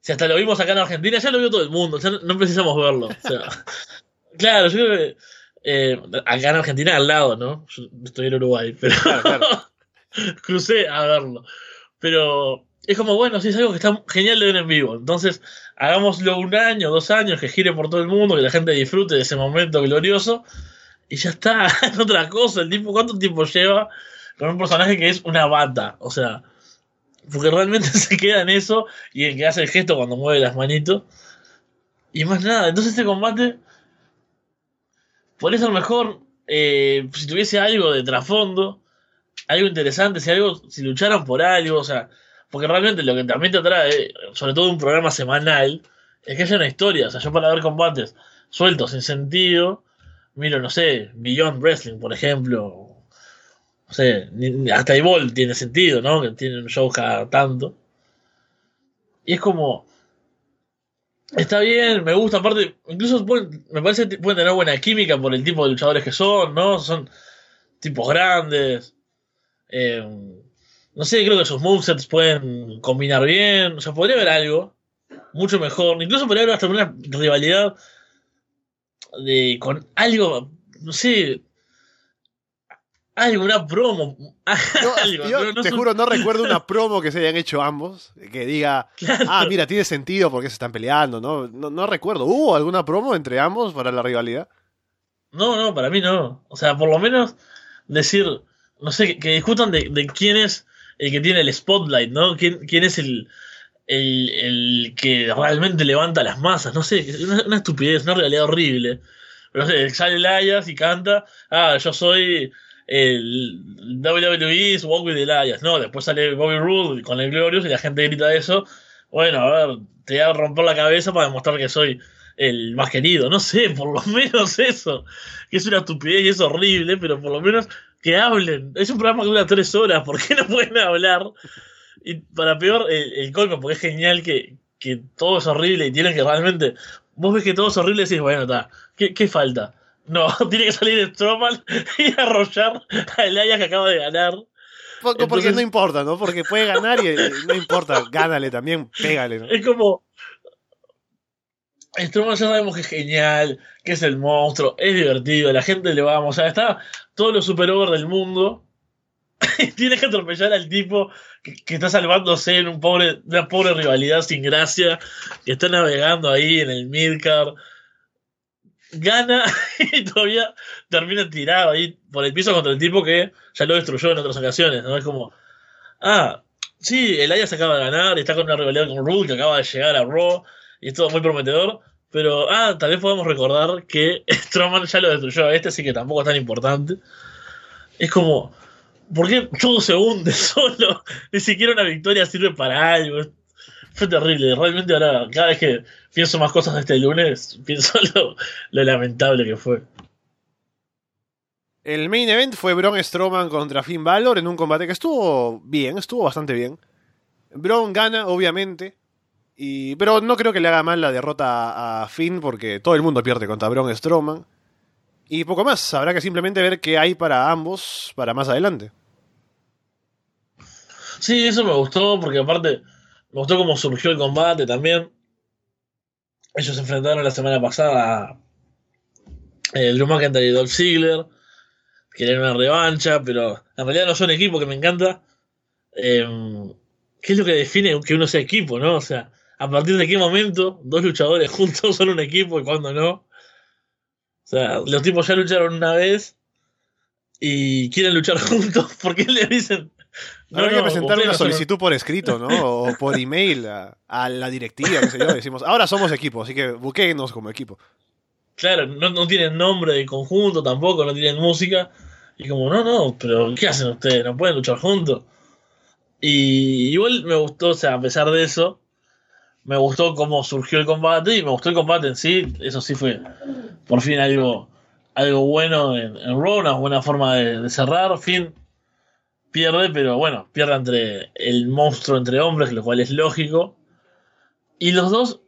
si hasta lo vimos acá en Argentina, ya lo vio todo el mundo, ya no precisamos verlo. O sea, claro, yo creo que eh, acá en Argentina al lado, ¿no? Yo estoy en Uruguay, pero claro, claro. crucé a verlo. Pero es como, bueno, sí, es algo que está genial de ver en vivo. Entonces, hagámoslo un año, dos años, que gire por todo el mundo, que la gente disfrute de ese momento glorioso. Y ya está, es otra cosa. El tipo, ¿cuánto tiempo lleva con un personaje que es una bata? O sea, porque realmente se queda en eso y en que hace el gesto cuando mueve las manitos. Y más nada, entonces este combate podría ser mejor eh, si tuviese algo de trasfondo, algo interesante, si algo, si lucharan por algo, o sea, porque realmente lo que también te atrae, sobre todo un programa semanal, es que haya una historia. O sea, yo para ver combates sueltos, sin sentido, miro, no sé, Beyond Wrestling, por ejemplo. No sé, hasta Evil tiene sentido, ¿no? Que tiene un show cada tanto. Y es como. Está bien, me gusta, aparte, incluso me parece que pueden tener buena química por el tipo de luchadores que son, ¿no? Son tipos grandes. Eh, no sé, creo que sus movesets pueden combinar bien. O sea, podría haber algo mucho mejor. Incluso podría haber hasta una rivalidad de con algo, no sé, algo, una promo. Yo, algo, yo no te juro, no recuerdo una promo que se hayan hecho ambos. Que diga, Claro. ah, mira, tiene sentido porque se están peleando. No, no, no recuerdo. ¿Hubo alguna promo entre ambos para la rivalidad? No, no, para mí no. O sea, por lo menos decir, no sé, que, que discutan de, de quién es el que tiene el spotlight, ¿no? ¿Quién, quién es el, el, el que realmente levanta las masas? No sé, una, una estupidez, una realidad horrible. Pero no sé, sale Elias y canta, ah, yo soy el WWE's Walk with Elias. No, después sale Bobby Roode con el Glorious y la gente grita eso. Bueno, a ver, te voy a romper la cabeza para demostrar que soy el más querido. No sé, por lo menos eso. Que es una estupidez y es horrible, pero por lo menos que hablen. Es un programa que dura tres horas, ¿por qué no pueden hablar? Y para peor, el, el colmo, porque es genial que, que todo es horrible y tienen que realmente. Vos ves que todo es horrible y decís, bueno, está, ¿qué, ¿qué falta? No, tiene que salir Strowman y arrollar a Elias que acaba de ganar. Porque, porque no importa, ¿no? Porque puede ganar y no importa, gánale también, pégale, ¿no? Es como. Strowman ya sabemos que es genial, que es el monstruo, es divertido, la gente le va a mostrar. Está todos los super over del mundo. Tienes que atropellar al tipo que, está salvándose en un pobre, una pobre rivalidad sin gracia, que está navegando ahí en el midcard. Gana y todavía termina tirado ahí por el piso contra el tipo que ya lo destruyó en otras ocasiones. ¿no? Es como, ah, sí, el se acaba de ganar, está con una rivalidad con Rude que acaba de llegar a Raw y es todo muy prometedor. Pero, ah, tal vez podemos recordar que Strowman ya lo destruyó a este, así que tampoco es tan importante. Es como, ¿por qué todo se hunde solo? Ni siquiera una victoria sirve para algo. Fue terrible. Realmente ahora, cada vez que pienso más cosas de este lunes, pienso lo, lo lamentable que fue. El main event fue Braun Strowman contra Finn Balor en un combate que estuvo bien, estuvo bastante bien. Braun gana, obviamente. Y, pero no creo que le haga mal la derrota a Finn porque todo el mundo pierde contra Braun Strowman. Y poco más, habrá que simplemente ver qué hay para ambos para más adelante. Sí, eso me gustó porque aparte me gustó cómo surgió el combate también. Ellos se enfrentaron la semana pasada a eh, Drew McIntyre y Dolph Ziggler. Querían una revancha, pero en realidad no son equipo que me encanta. Eh, ¿Qué es lo que define que uno sea equipo, no? O sea, a partir de qué momento dos luchadores juntos son un equipo y cuando no. O sea, los tipos ya lucharon una vez y quieren luchar juntos. ¿Por qué le dicen? No, Habrá que presentar una solicitud por escrito, ¿no? O por email a, a la directiva, qué sé yo. Decimos, ahora somos equipo, así que busquenos como equipo. Claro, no, no tienen nombre de conjunto tampoco, no tienen música. Y como, no, no, pero ¿qué hacen ustedes? ¿No pueden luchar juntos? Y igual me gustó, o sea, a pesar de eso, me gustó cómo surgió el combate y me gustó el combate en sí. Eso sí fue por fin algo, algo bueno en, en Raw, una buena forma de, cerrar. Fin pierde, pero bueno, pierde entre el monstruo entre hombres, lo cual es lógico. Y los dos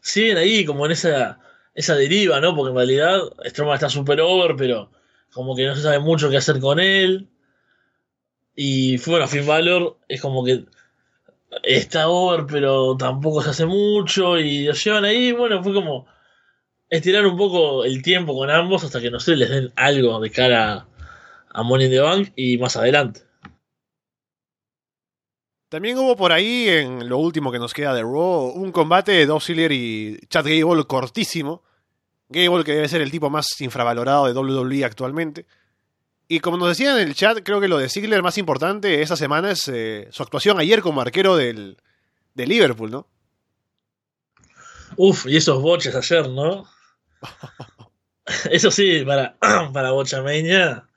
siguen ahí como en esa, esa deriva, ¿no? Porque en realidad Strowman está super over, pero como que no se sabe mucho qué hacer con él. Y bueno, Finn Balor es como que está over, pero tampoco se hace mucho. Y lo llevan ahí, bueno, fue como estirar un poco el tiempo con ambos hasta que no sé, les den algo de cara a Money in the Bank y más adelante. También hubo por ahí, en lo último que nos queda de Raw, un combate de Dolph y Chad Gable cortísimo. Gable que debe ser el tipo más infravalorado de WWE actualmente. Y como nos decían en el chat, creo que lo de Ziggler más importante esta semana es eh, su actuación ayer como arquero del, de Liverpool, ¿no? Uf, y esos boches ayer, ¿no? Eso sí, para, para Bochameña,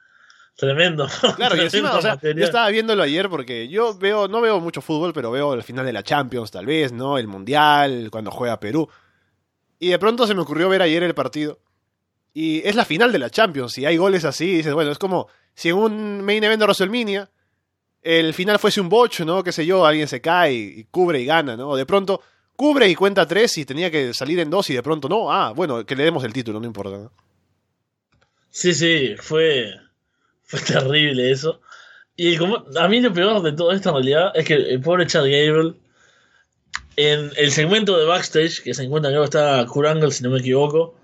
tremendo. Claro, y encima, o sea, yo estaba viéndolo ayer porque yo veo, no veo mucho fútbol, pero veo el final de la Champions, tal vez, ¿no? El Mundial, cuando juega Perú. Y de pronto se me ocurrió ver ayer el partido. Y es la final de la Champions. Y hay goles así. Dices, bueno, es como si en un main event de WrestleMania el final fuese un bocho, ¿no? Qué sé yo, alguien se cae y, cubre y gana, ¿no? De pronto cubre y cuenta tres y tenía que salir en dos y de pronto no. Ah, bueno, que le demos el título, no importa. ¿no? Sí, sí, fue, fue terrible eso. Y como, a mí lo peor de todo esto en realidad es que el pobre Chad Gable, en el segmento de backstage, que se encuentra creo está Kurangle, si no me equivoco.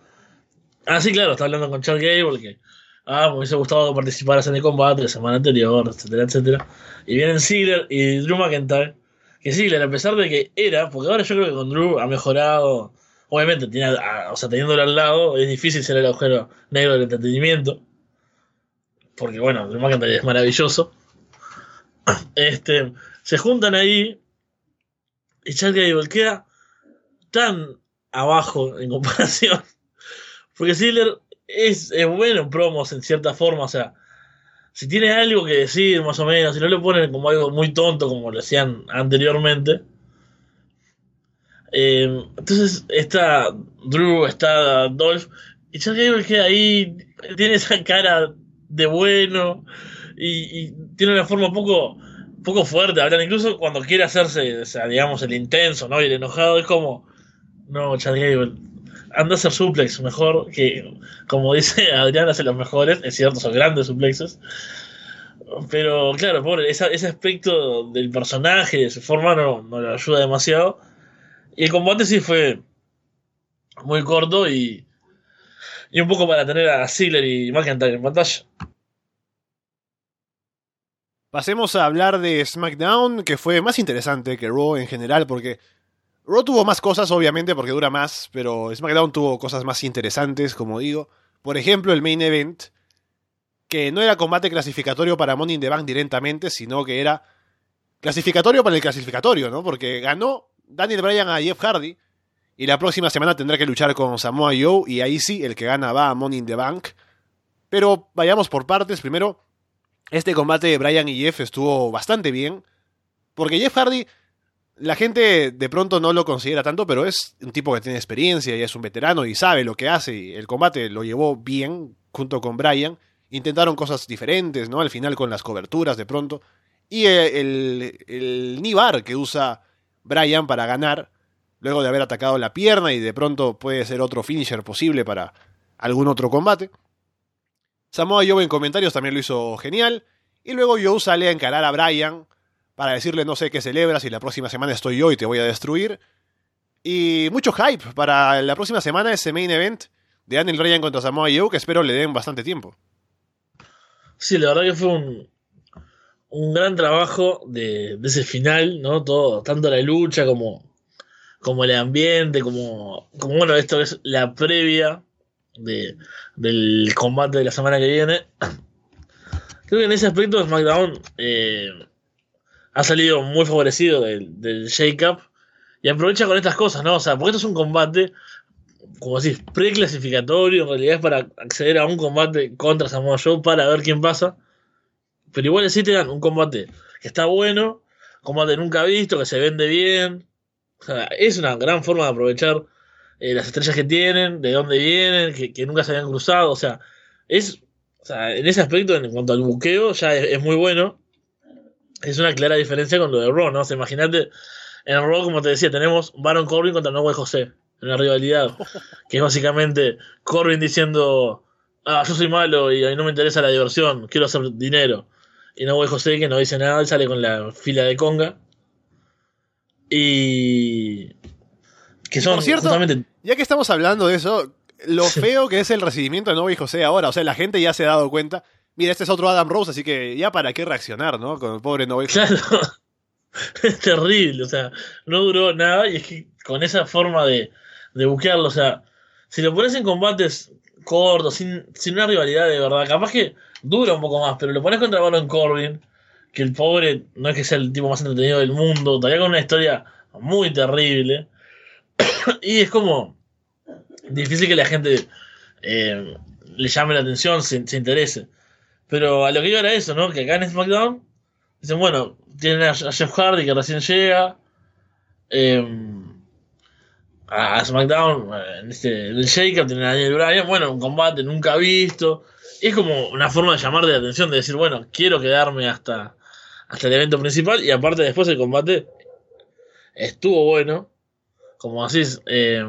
Ah, sí, claro, está hablando con Chad Gable, que ah, me hubiese gustado participar en el combate la semana anterior, etcétera, etcétera. Y vienen Ziggler y Drew McIntyre. Que Ziggler, a pesar de que era, porque ahora yo creo que con Drew ha mejorado. Obviamente, tiene, o sea, teniéndolo al lado, es difícil ser el agujero negro del entretenimiento. Porque bueno, Drew McIntyre es maravilloso. Este, se juntan ahí. Y Chad Gable queda tan abajo en comparación. Porque Ziggler es, bueno en promos en cierta forma, o sea, si tiene algo que decir más o menos, si no le ponen como algo muy tonto como lo hacían anteriormente. Eh, entonces está Drew, está Dolph, y Chad Gable queda ahí, tiene esa cara de bueno y, tiene una forma poco, poco fuerte, incluso cuando quiere hacerse, digamos, el intenso, ¿no? Y el enojado es como, no, Chad Gable, anda a hacer suplex mejor, que como dice Adrián, hace los mejores, es cierto, son grandes suplexes. Pero claro, pobre, ese aspecto del personaje, de su forma, no, no lo ayuda demasiado. Y el combate sí fue muy corto y, y un poco para tener a Ziggler y McIntyre en pantalla. Pasemos a hablar de SmackDown, que fue más interesante que Raw en general, porque Raw tuvo más cosas, obviamente, porque dura más, pero SmackDown tuvo cosas más interesantes, como digo. Por ejemplo, el main event, que no era combate clasificatorio para Money in the Bank directamente, sino que era clasificatorio para el clasificatorio, ¿no? Porque ganó Daniel Bryan a Jeff Hardy, y la próxima semana tendrá que luchar con Samoa Joe, y ahí sí, el que gana va a Money in the Bank. Pero vayamos por partes. Primero, este combate de Bryan y Jeff estuvo bastante bien. Porque Jeff Hardy, la gente de pronto no lo considera tanto, pero es un tipo que tiene experiencia y es un veterano y sabe lo que hace. Y el combate lo llevó bien junto con Bryan. Intentaron cosas diferentes, ¿no? Al final con las coberturas de pronto. Y el, el, el que usa Bryan para ganar, luego de haber atacado la pierna y de pronto puede ser otro finisher posible para algún otro combate. Samoa Joe en comentarios también lo hizo genial. Y luego Joe sale a encarar a Brian para decirle no sé qué celebras y la próxima semana estoy yo y te voy a destruir. Y mucho hype para la próxima semana ese main event de Daniel Bryan contra Samoa Joe que espero le den bastante tiempo. Sí, la verdad que fue un, un gran trabajo de, ese final, ¿no? Todo, tanto la lucha como, como el ambiente, como, como bueno, esto es la previa de, del combate de la semana que viene. Creo que en ese aspecto SmackDown eh, ha salido muy favorecido del, del shake-up y aprovecha con estas cosas, ¿no? O sea, porque esto es un combate, como decís, preclasificatorio, en realidad es para acceder a un combate contra Samoa Joe para ver quién pasa. Pero igual sí te dan un combate que está bueno, combate nunca visto, que se vende bien. O sea, es una gran forma de aprovechar eh, las estrellas que tienen, de dónde vienen, que, nunca se habían cruzado, o sea, es, o sea, en ese aspecto, en cuanto al buqueo, ya es, muy bueno. Es una clara diferencia con lo de Raw, ¿no? O sea, imagínate, en Raw, como te decía, tenemos Baron Corbin contra Noel José, en la rivalidad, que es básicamente Corbin diciendo, ah, yo soy malo y a mí no me interesa la diversión, quiero hacer dinero. Y Noel José, que no dice nada, sale con la fila de conga. Y que son Por cierto, ya que estamos hablando de eso, lo feo que es el recibimiento de Novi José ahora. O sea, la gente ya se ha dado cuenta. Mira, este es otro Adam Rose, así que ya para qué reaccionar, ¿no? Con el pobre José. Claro. es terrible, o sea, no duró nada y es que con esa forma de, de buquearlo, o sea, si lo pones en combates cortos, sin, sin una rivalidad de verdad, capaz que dura un poco más, pero lo pones contra Baron Corbin, que el pobre no es que sea el tipo más entretenido del mundo, todavía con una historia muy terrible. y es como difícil que la gente eh, le llame la atención, se, interese. Pero a lo que iba era eso, ¿no? Que acá en SmackDown dicen, bueno, tienen a, Jeff Hardy que recién llega. Em, a SmackDown, en este, el Shaker, tienen a Daniel Bryan, bueno, un combate nunca visto. Es como una forma de llamar de atención, de decir, bueno, quiero quedarme hasta, hasta el evento principal. Y aparte después el combate estuvo bueno como así eh,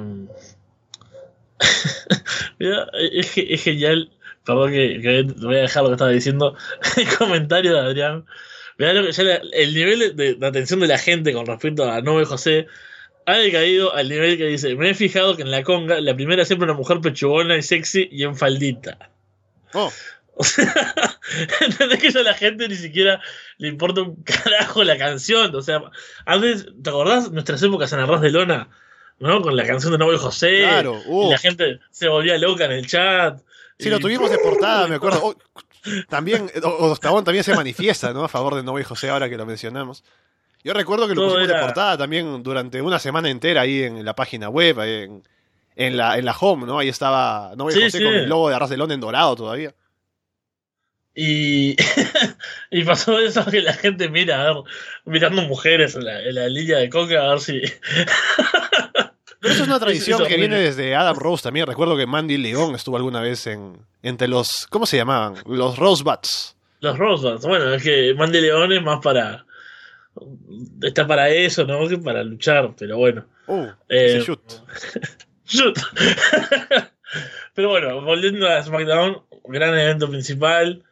es, es, genial. Perdón que, voy a dejar lo que estaba diciendo. El comentario de Adrián. el nivel de, atención de la gente con respecto a Nove José ha decaído al nivel que dice: Me he fijado que en la conga la primera es siempre una mujer pechugona y sexy y en faldita. Oh. O sea, ¿entendés que a la gente ni siquiera le importa un carajo la canción? O sea, antes, ¿te acordás nuestras épocas en Arras de Lona? ¿no? Con la canción de Nobel José. Claro, y la gente se volvía loca en el chat. Sí, lo tuvimos de portada, me acuerdo. Oh, también, Ostabón también se manifiesta, ¿no? A favor de Nobel José, ahora que lo mencionamos. Yo recuerdo que lo pusimos de portada también durante una semana entera ahí en la página web, en, en, la, en la home, ¿no? Ahí estaba Nobel José con el logo de Arras de Londres en dorado todavía. Y, y pasó eso que la gente mira, a ver, mirando mujeres en la, en la línea de coca, a ver si. Pero eso es una tradición que viene desde Adam Rose también. Recuerdo que Mandy León estuvo alguna vez en entre los. ¿Cómo se llamaban? Los Rosebuds. Los Rosebuds. Bueno, es que Mandy León es más para. Está para eso, ¿no? Que para luchar, pero bueno. Uh, eh, shoot. Shoot. Pero bueno, volviendo a SmackDown, gran evento principal,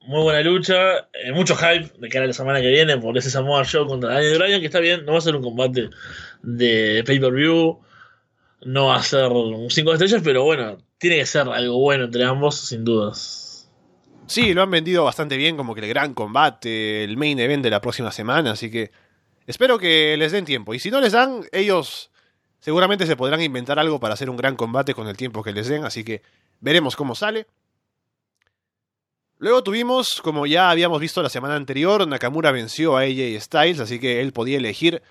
muy buena lucha, eh, mucho hype de cara a la semana que viene por ese Samoa Show contra Daniel Bryan, que está bien, no va a ser un combate de pay-per-view, no va a ser un 5 estrellas, pero bueno, tiene que ser algo bueno entre ambos, sin dudas. Sí, lo han vendido bastante bien como que el gran combate, el main event de la próxima semana, así que espero que les den tiempo. Y si no les dan, ellos seguramente se podrán inventar algo para hacer un gran combate con el tiempo que les den, así que veremos cómo sale. Luego tuvimos, como ya habíamos visto la semana anterior, Nakamura venció a AJ Styles, así que él podía elegir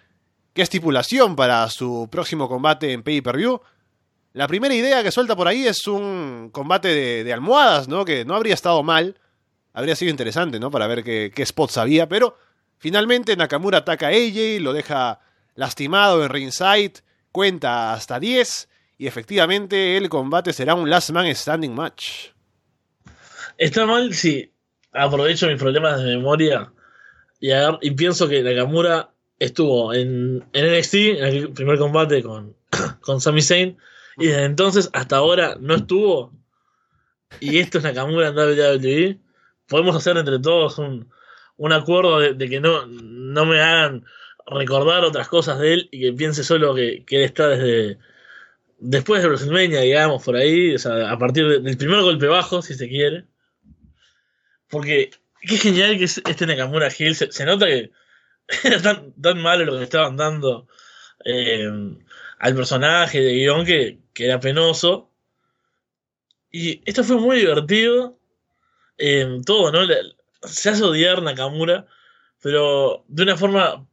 qué estipulación para su próximo combate en pay-per-view. La primera idea que suelta por ahí es un combate de, almohadas, ¿no? Que no habría estado mal. Habría sido interesante, ¿no? Para ver qué, qué spots había. Pero finalmente Nakamura ataca a AJ, lo deja lastimado en ringside, cuenta hasta 10. Y efectivamente el combate será un Last Man Standing Match. Está mal si aprovecho mis problemas de memoria y, y pienso que Nakamura estuvo en, en NXT, en el primer combate con, con Sami Zayn, y desde entonces hasta ahora no estuvo. Y esto es Nakamura en WWE. Podemos hacer entre todos un, un acuerdo de, que no, no me hagan recordar otras cosas de él y que piense solo que, que él está desde después de WrestleMania, digamos, por ahí, o sea, a partir del primer golpe bajo, si se quiere. Porque qué genial que es este Nakamura Hill. Se, nota que era tan, tan malo lo que estaban dando eh, al personaje de guion que, que era penoso. Y esto fue muy divertido. Eh, todo, ¿no? Se hace odiar Nakamura, pero de una forma.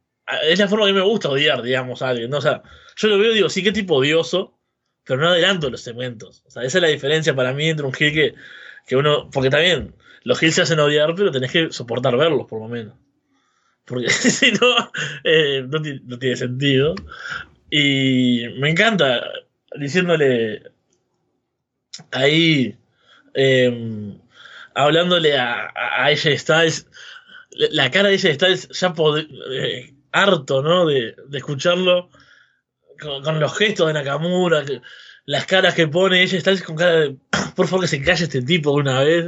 Es la forma que me gusta odiar, digamos, a alguien. ¿no? O sea, yo lo veo y digo, sí, qué tipo odioso, pero no adelanto los segmentos. O sea, esa es la diferencia para mí entre un Gil que, que uno. Porque también, los Hills se hacen odiar, pero tenés que soportar verlos, por lo menos. Porque si no, eh, no, tiene sentido. Y me encanta diciéndole ahí, em, hablándole a, a, AJ Styles, la cara de AJ Styles ya eh, harto, ¿no? De, escucharlo con, los gestos de Nakamura, las caras que pone AJ Styles con cara de, por favor que se calle este tipo de una vez,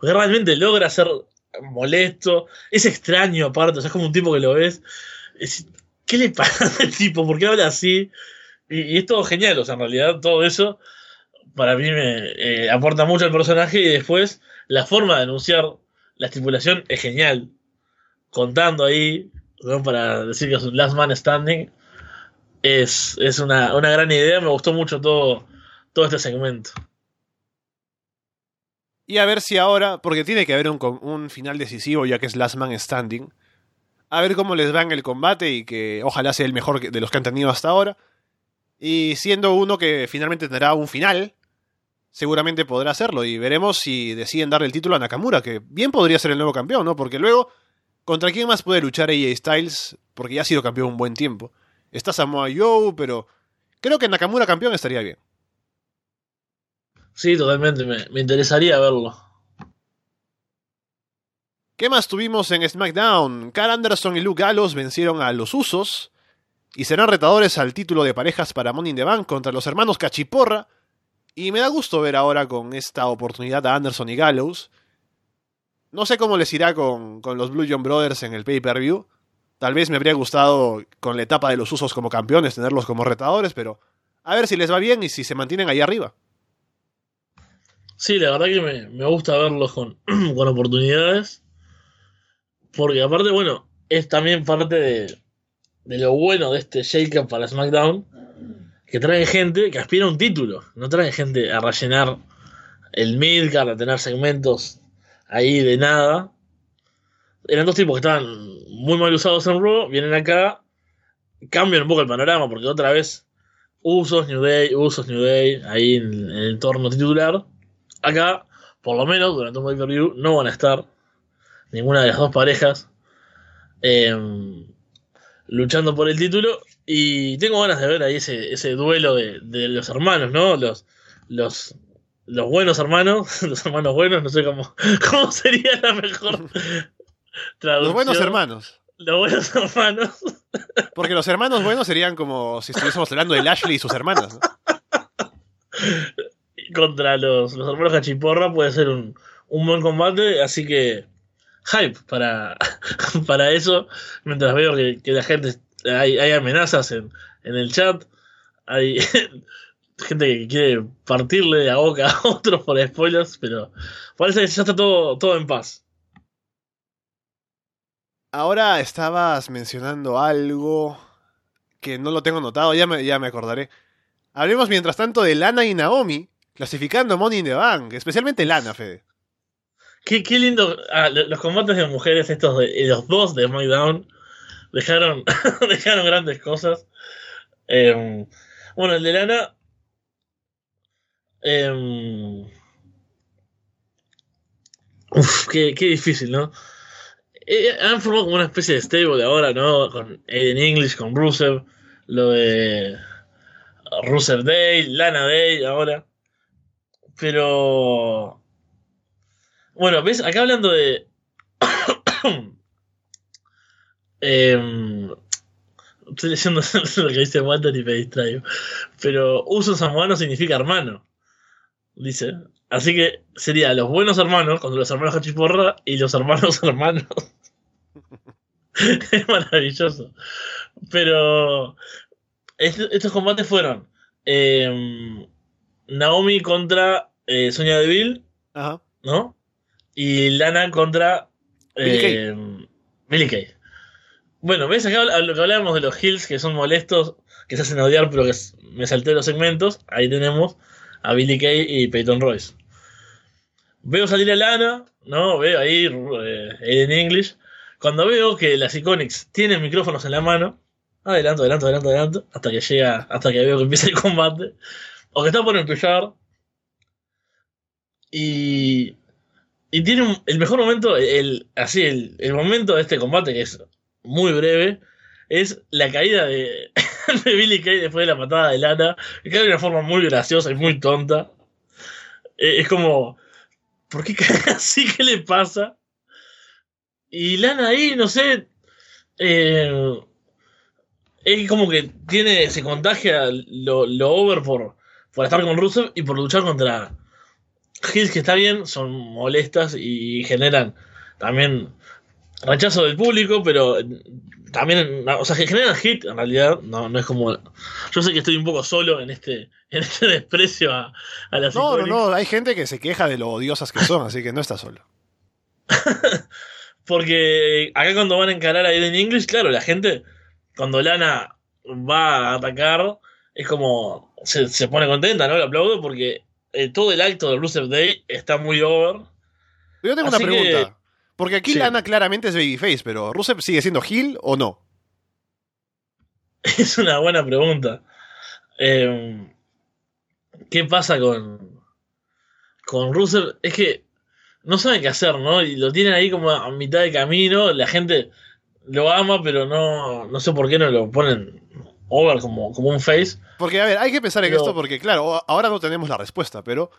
porque realmente logra ser molesto, es extraño aparte, o sea, es como un tipo que lo ves. ¿Qué le pasa al tipo? ¿Por qué habla así? Y, es todo genial, o sea, en realidad todo eso para mí me eh, aporta mucho al personaje y después la forma de anunciar la estipulación es genial. Contando ahí, para decir que es un last man standing, es, es una, una, gran idea, me gustó mucho todo, todo este segmento. Y a ver si ahora, porque tiene que haber un, final decisivo ya que es last man standing, a ver cómo les va en el combate y que ojalá sea el mejor de los que han tenido hasta ahora. Y siendo uno que finalmente tendrá un final, seguramente podrá hacerlo. Y veremos si deciden darle el título a Nakamura, que bien podría ser el nuevo campeón, ¿no? Porque luego, ¿contra quién más puede luchar AJ Styles? Porque ya ha sido campeón un buen tiempo. Está Samoa Joe, pero creo que Nakamura campeón estaría bien. Sí, totalmente, me, me interesaría verlo. ¿Qué más tuvimos en SmackDown? Carl Anderson y Luke Gallows vencieron a los Usos y serán retadores al título de parejas para Money in the Bank contra los hermanos Cachiporra. Y me da gusto ver ahora con esta oportunidad a Anderson y Gallows. No sé cómo les irá con, con los Blue John Brothers en el pay-per-view. Tal vez me habría gustado con la etapa de los usos como campeones tenerlos como retadores, pero a ver si les va bien y si se mantienen ahí arriba. Sí, la verdad que me, me gusta verlos con, con oportunidades. Porque aparte, bueno, es también parte de, de lo bueno de este shake-up para SmackDown, que trae gente que aspira a un título, no trae gente a rellenar el midcard, a tener segmentos ahí de nada. Eran dos tipos que estaban muy mal usados en Raw, vienen acá, cambian un poco el panorama, porque otra vez usos New Day, usos New Day, ahí en, el entorno titular. Acá, por lo menos durante un pay no van a estar ninguna de las dos parejas. Eh, luchando por el título. Y tengo ganas de ver ahí ese, ese duelo de, los hermanos, ¿no? Los, los, los buenos hermanos, los hermanos buenos, no sé cómo, cómo sería la mejor traducción. Los buenos hermanos. Los buenos hermanos. Porque los hermanos buenos serían como si estuviésemos hablando de Ashley y sus hermanas. Contra los, los hermanos Cachiporra puede ser un, un buen combate, así que hype para, para eso, mientras veo que, que la gente, hay, hay amenazas en, en el chat, hay gente que quiere partirle la boca a otros por spoilers, pero parece que ya está todo, todo en paz. Ahora estabas mencionando algo que no lo tengo notado, ya me, ya me acordaré. Hablemos mientras tanto de Lana y Naomi clasificando Money in the Bank, especialmente Lana, Fede. Qué, qué lindo. ah, lo- los combates de mujeres, estos de los dos de SmackDown, dejaron, dejaron grandes cosas. Em, bueno, el de Lana. em, uf, qué, qué difícil, ¿no? Eh, han formado como una especie de stable ahora, ¿no? Con Aiden English, con Rusev, lo de Rusev Day, Lana Day ahora. Pero. Bueno, ¿ves? Acá hablando de. Em, estoy leyendo lo que dice Walter y me distraigo. Pero uso samoano significa hermano. Dice. Así que sería los buenos hermanos contra los hermanos Hachiporra y los hermanos hermanos. es maravilloso. Pero. est- estos combates fueron. em, Naomi contra eh, Sonia Deville. Ajá. ¿no? Y Lana contra Billie eh, Billie Kay. Bueno, ¿ves? Acá lo que hablábamos de los hills que son molestos, que se hacen odiar, pero que me salté los segmentos. Ahí tenemos a Billie Kay y Peyton Royce. Veo salir a Lana, ¿no? Veo ahí eh, Aiden English. Cuando veo que las Iconics tienen micrófonos en la mano, adelanto, adelanto, adelanto, adelanto, hasta que llega, hasta que veo que empieza el combate. O que está por empezar. Y, y tiene un- el mejor momento, el, así, el, el momento de este combate, que es muy breve, es la caída de, Billy Kay después de la patada de Lana, que cae de una forma muy graciosa y muy tonta. Eh, es como, ¿por qué cae así? ¿Qué le pasa? Y Lana ahí, no sé, eh, es como que tiene, se contagia lo, lo over por, por estar con Rusev y por luchar contra Hills que está bien, son molestas y generan también rechazo del público, pero también, o sea, que generan hit en realidad, no, no es como... Yo sé que estoy un poco solo en este, en este desprecio a, a las No, no, no, hay gente que se queja de lo odiosas que son, así que no está solo. Porque acá cuando van a encarar a Aiden English, claro, la gente, cuando Lana va a atacar, es como se, se pone contenta, ¿no? Le aplaudo porque eh, todo el acto de Rusev Day está muy over. Yo tengo Así una que- pregunta. Porque aquí Sí. Lana claramente es babyface, pero ¿Rusev sigue siendo heel o no? Es una buena pregunta. Eh, ¿Qué pasa con, con Rusev? Es que no saben qué hacer, ¿no? Y lo tienen ahí como a mitad de camino. La gente lo ama, pero no, no sé por qué no lo ponen over como, como un face. Porque, a ver, hay que pensar en Pero- esto porque, claro, ahora no tenemos la respuesta, pero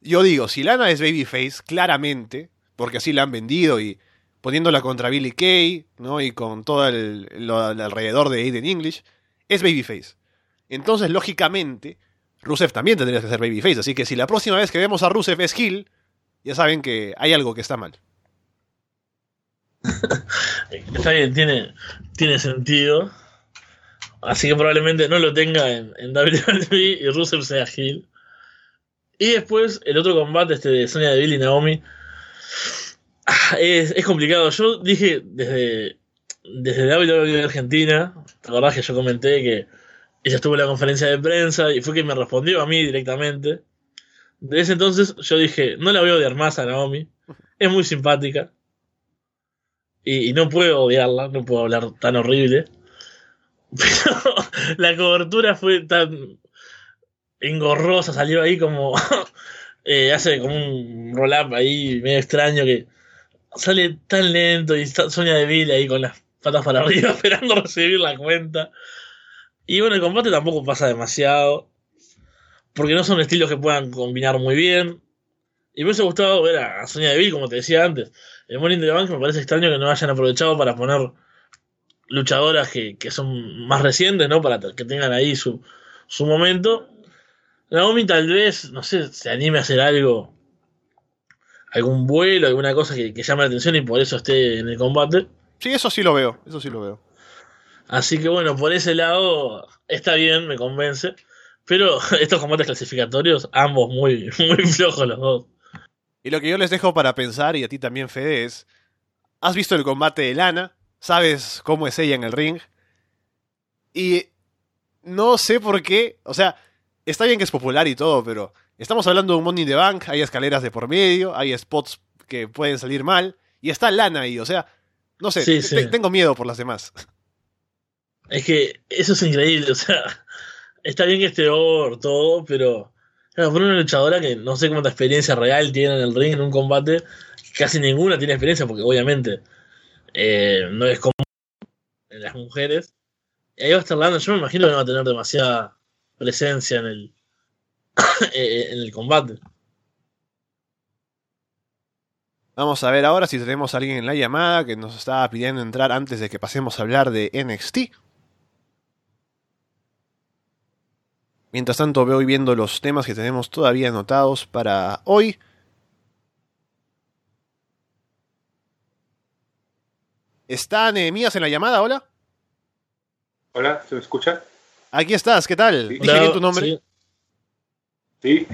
yo digo, si Lana es babyface, claramente, porque así la han vendido y poniéndola contra Billy Kay, ¿no? Y con todo el, lo- el alrededor de Aiden English, es babyface. Entonces, lógicamente, Rusev también tendría que ser babyface. Así que si la próxima vez que vemos a Rusev es heel, ya saben que hay algo que está mal. Está bien, tiene, tiene sentido. Así que probablemente no lo tenga en, en y Rusev sea heel. Y después el otro combate este de Sonya Deville y Naomi. ah, Es, complicado. Yo dije desde, desde WWE Argentina, ¿te acordás que yo comenté que ella estuvo en la conferencia de prensa y fue que me respondió a mí directamente? Desde ese entonces yo dije, no la voy a odiar más a Naomi. Es muy simpática. Y no puedo odiarla, no puedo hablar tan horrible. Pero la cobertura fue tan engorrosa, salió ahí como. eh, hace como un roll-up ahí medio extraño que sale tan lento y está Sonia Deville ahí con las patas para arriba esperando recibir la cuenta. Y bueno, el combate tampoco pasa demasiado. Porque no son estilos que puedan combinar muy bien. Y me hubiese gustado ver a Sonia Deville, como te decía antes. El Money in the Bank me parece extraño que no hayan aprovechado para poner luchadoras que, que son más recientes, ¿no? Para que tengan ahí su, su momento. Naomi tal vez, no sé, se anime a hacer algo, algún vuelo, alguna cosa que, que llame la atención y por eso esté en el combate. Sí, eso sí lo veo, eso sí lo veo. Así que bueno, por ese lado está bien, me convence. Pero estos combates clasificatorios, ambos muy, muy flojos los dos. Y lo que yo les dejo para pensar, y a ti también, Fede, es. ¿Has visto el combate de Lana? ¿Sabes cómo es ella en el ring? Y no sé por qué. O sea, está bien que es popular y todo, pero estamos hablando de un Money in the Bank, hay escaleras de por medio, hay spots que pueden salir mal, y está Lana ahí, o sea, no sé, Sí, sí. tengo miedo por las demás. Es que eso es increíble, o sea, está bien que esté over todo, pero claro, por una luchadora que no sé cuánta experiencia real tiene en el ring en un combate, casi ninguna tiene experiencia, porque obviamente eh, no es común en las mujeres. Y ahí va a estar Lana, yo me imagino que no va a tener demasiada presencia en el, eh, en el combate. Vamos a ver ahora si tenemos a alguien en la llamada que nos estaba pidiendo entrar antes de que pasemos a hablar de NXT. Mientras tanto, veo y viendo los temas que tenemos todavía anotados para hoy. ¿Está Nehemías en la llamada? Hola. Hola, ¿se me escucha? Aquí estás, ¿qué tal? Sí. Dije bien tu nombre. sí. Sí,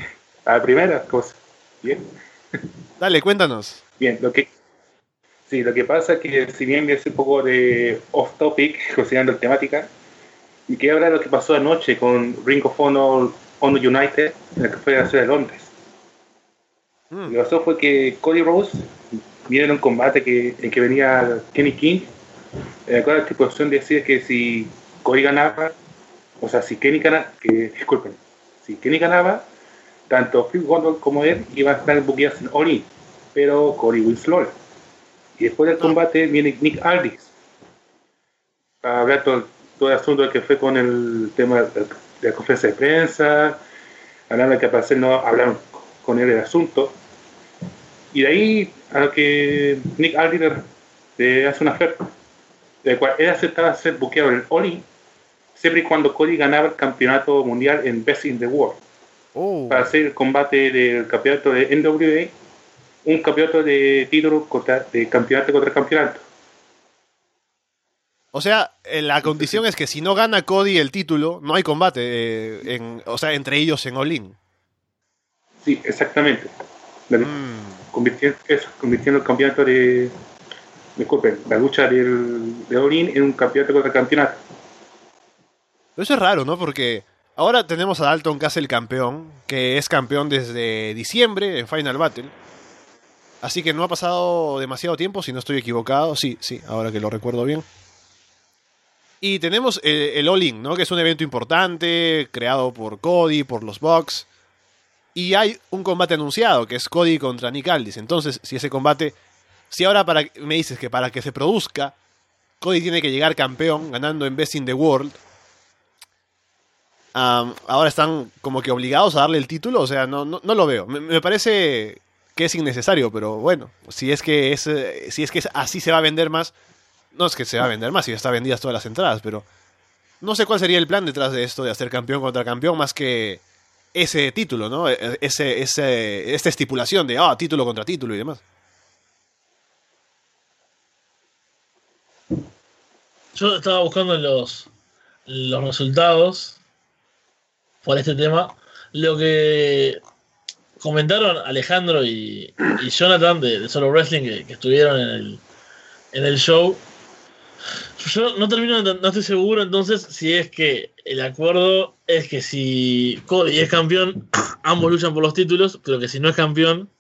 a la primera cosa. Bien, Dale, cuéntanos. bien, lo que sí, lo que pasa es que si bien es un poco de off topic, considerando la temática, y quería hablar de lo que pasó anoche con Ring of Honor, Honor United, en la que fue a la ciudad de Londres. Mm, Lo que pasó fue que Cody Rose viene en un combate que, en que venía Kenny King, el cual la estipulación decía que si Cody ganaba, o sea, si Kenny ganaba, que, disculpen, si Kenny ganaba, tanto Phil Gondor como él iban a estar buqueados en In, pero Cody Winslow. Y después del combate viene Nick Aldis para hablar todo, todo el asunto que fue con el tema de, de la conferencia de prensa, hablando de que al parecer no hablaron con él el asunto. Y de ahí a lo que Nick Aldis le, hace una oferta, de la cual él aceptaba ser buqueado en el In, siempre y cuando Cody ganaba el campeonato mundial en Best in the World oh, para hacer el combate del campeonato de NWA, un campeonato de título contra, de campeonato contra campeonato. O sea, eh, la condición es que si no gana Cody el título, no hay combate, eh, en, o sea, entre ellos en All-In. Sí, exactamente. Mm, convirtiendo, el campeonato de. Disculpen, la lucha del, de All-In en un campeonato contra campeonato. Eso es raro, ¿no? Porque ahora tenemos a Dalton Castle campeón, que es campeón desde diciembre en Final Battle. Así que no ha pasado demasiado tiempo, si no estoy equivocado. Sí, sí, ahora que lo recuerdo bien. Y tenemos el, el All-In, ¿no? Que es un evento importante, creado por Cody, por los Bucks. Y hay un combate anunciado, que es Cody contra Nick Aldis. Entonces, si ese combate... Si ahora para, me dices que para que se produzca, Cody tiene que llegar campeón ganando en Best in the World, ahora están como que obligados a darle el título, o sea, no, no, no lo veo. Me, me parece que es innecesario, pero bueno, si es que es, eh, si es que es- así se va a vender más, no es que se va a vender más, si ya están vendidas todas las entradas, pero no sé cuál sería el plan detrás de esto de hacer campeón contra campeón más que ese título, ¿no? E- Ese, ese, esta estipulación de ah, título contra título y demás. Yo estaba buscando los, los resultados por este tema. Lo que comentaron Alejandro y, Jonathan de, Solo Wrestling que, que estuvieron en el, en el show. Yo no termino, no estoy seguro entonces si es que el acuerdo es que si Cody es campeón, ambos luchan por los títulos, pero que si no es campeón,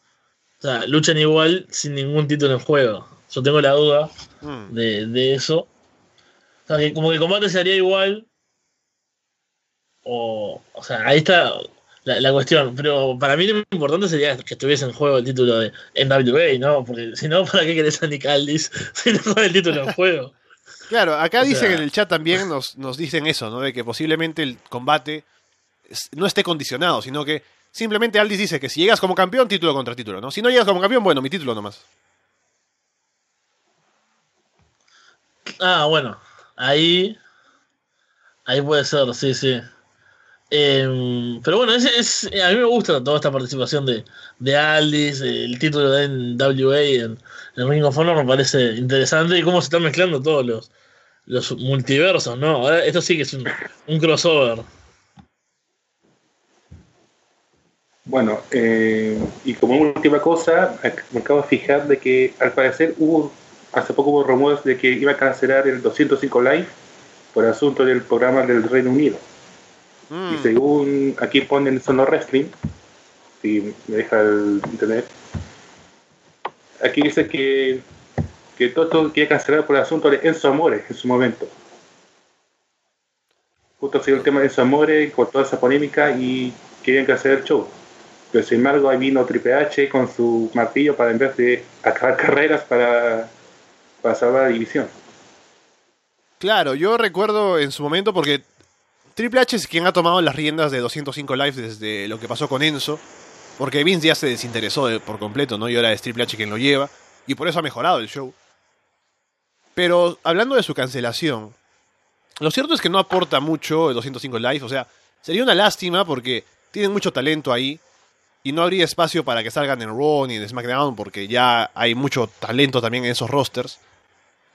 o sea, luchan igual sin ningún título en juego. Yo tengo la duda Mm. de, de eso. O sea, que como que el combate se haría igual. O, o sea, ahí está la, la cuestión. Pero para mí lo importante sería que estuviese en juego el título de NWA, ¿no? Porque si no, ¿para qué querés a Nick Aldis si no con el título en juego? Claro, acá O dicen sea- en el chat también, nos, nos dicen eso, ¿no? De que posiblemente el combate no esté condicionado, sino que simplemente Aldis dice que si llegas como campeón, título contra título, ¿no? Si no llegas como campeón, bueno, mi título nomás. Ah, bueno. Ahí. Ahí puede ser, sí, sí. Em, pero bueno, es, es- a mí me gusta toda esta participación de, de Aldis, el título de NWA en, en Ring of Honor me parece interesante y cómo se están mezclando todos los, los multiversos, ¿no? Ahora, esto sí que es un, un crossover. Bueno, eh, y como última cosa, me acabo de fijar de que al parecer hubo, hace poco hubo rumores de que iba a cancelar el 205 Live por asunto del programa del Reino Unido. Mm. Y según aquí ponen Sono Wrestling, si me deja el internet, aquí dice que, que todo esto quiere cancelar por el asunto de Enzo Amore en su momento. Justo ha sido el tema de Enzo Amore con toda esa polémica y querían cancelar el show. Pero sin embargo, ahí vino Triple H con su martillo para en vez de acabar carreras para, para salvar la división. Claro, yo recuerdo en su momento porque Triple H es quien ha tomado las riendas de 205 Live desde lo que pasó con Enzo, porque Vince ya se desinteresó de- por completo, ¿no? Y ahora es Triple H quien lo lleva, y por eso ha mejorado el show. Pero hablando de su cancelación, lo cierto es que no aporta mucho el 205 Live, o sea, sería una lástima porque tienen mucho talento ahí, y no habría espacio para que salgan en Raw ni en SmackDown, porque ya hay mucho talento también en esos rosters.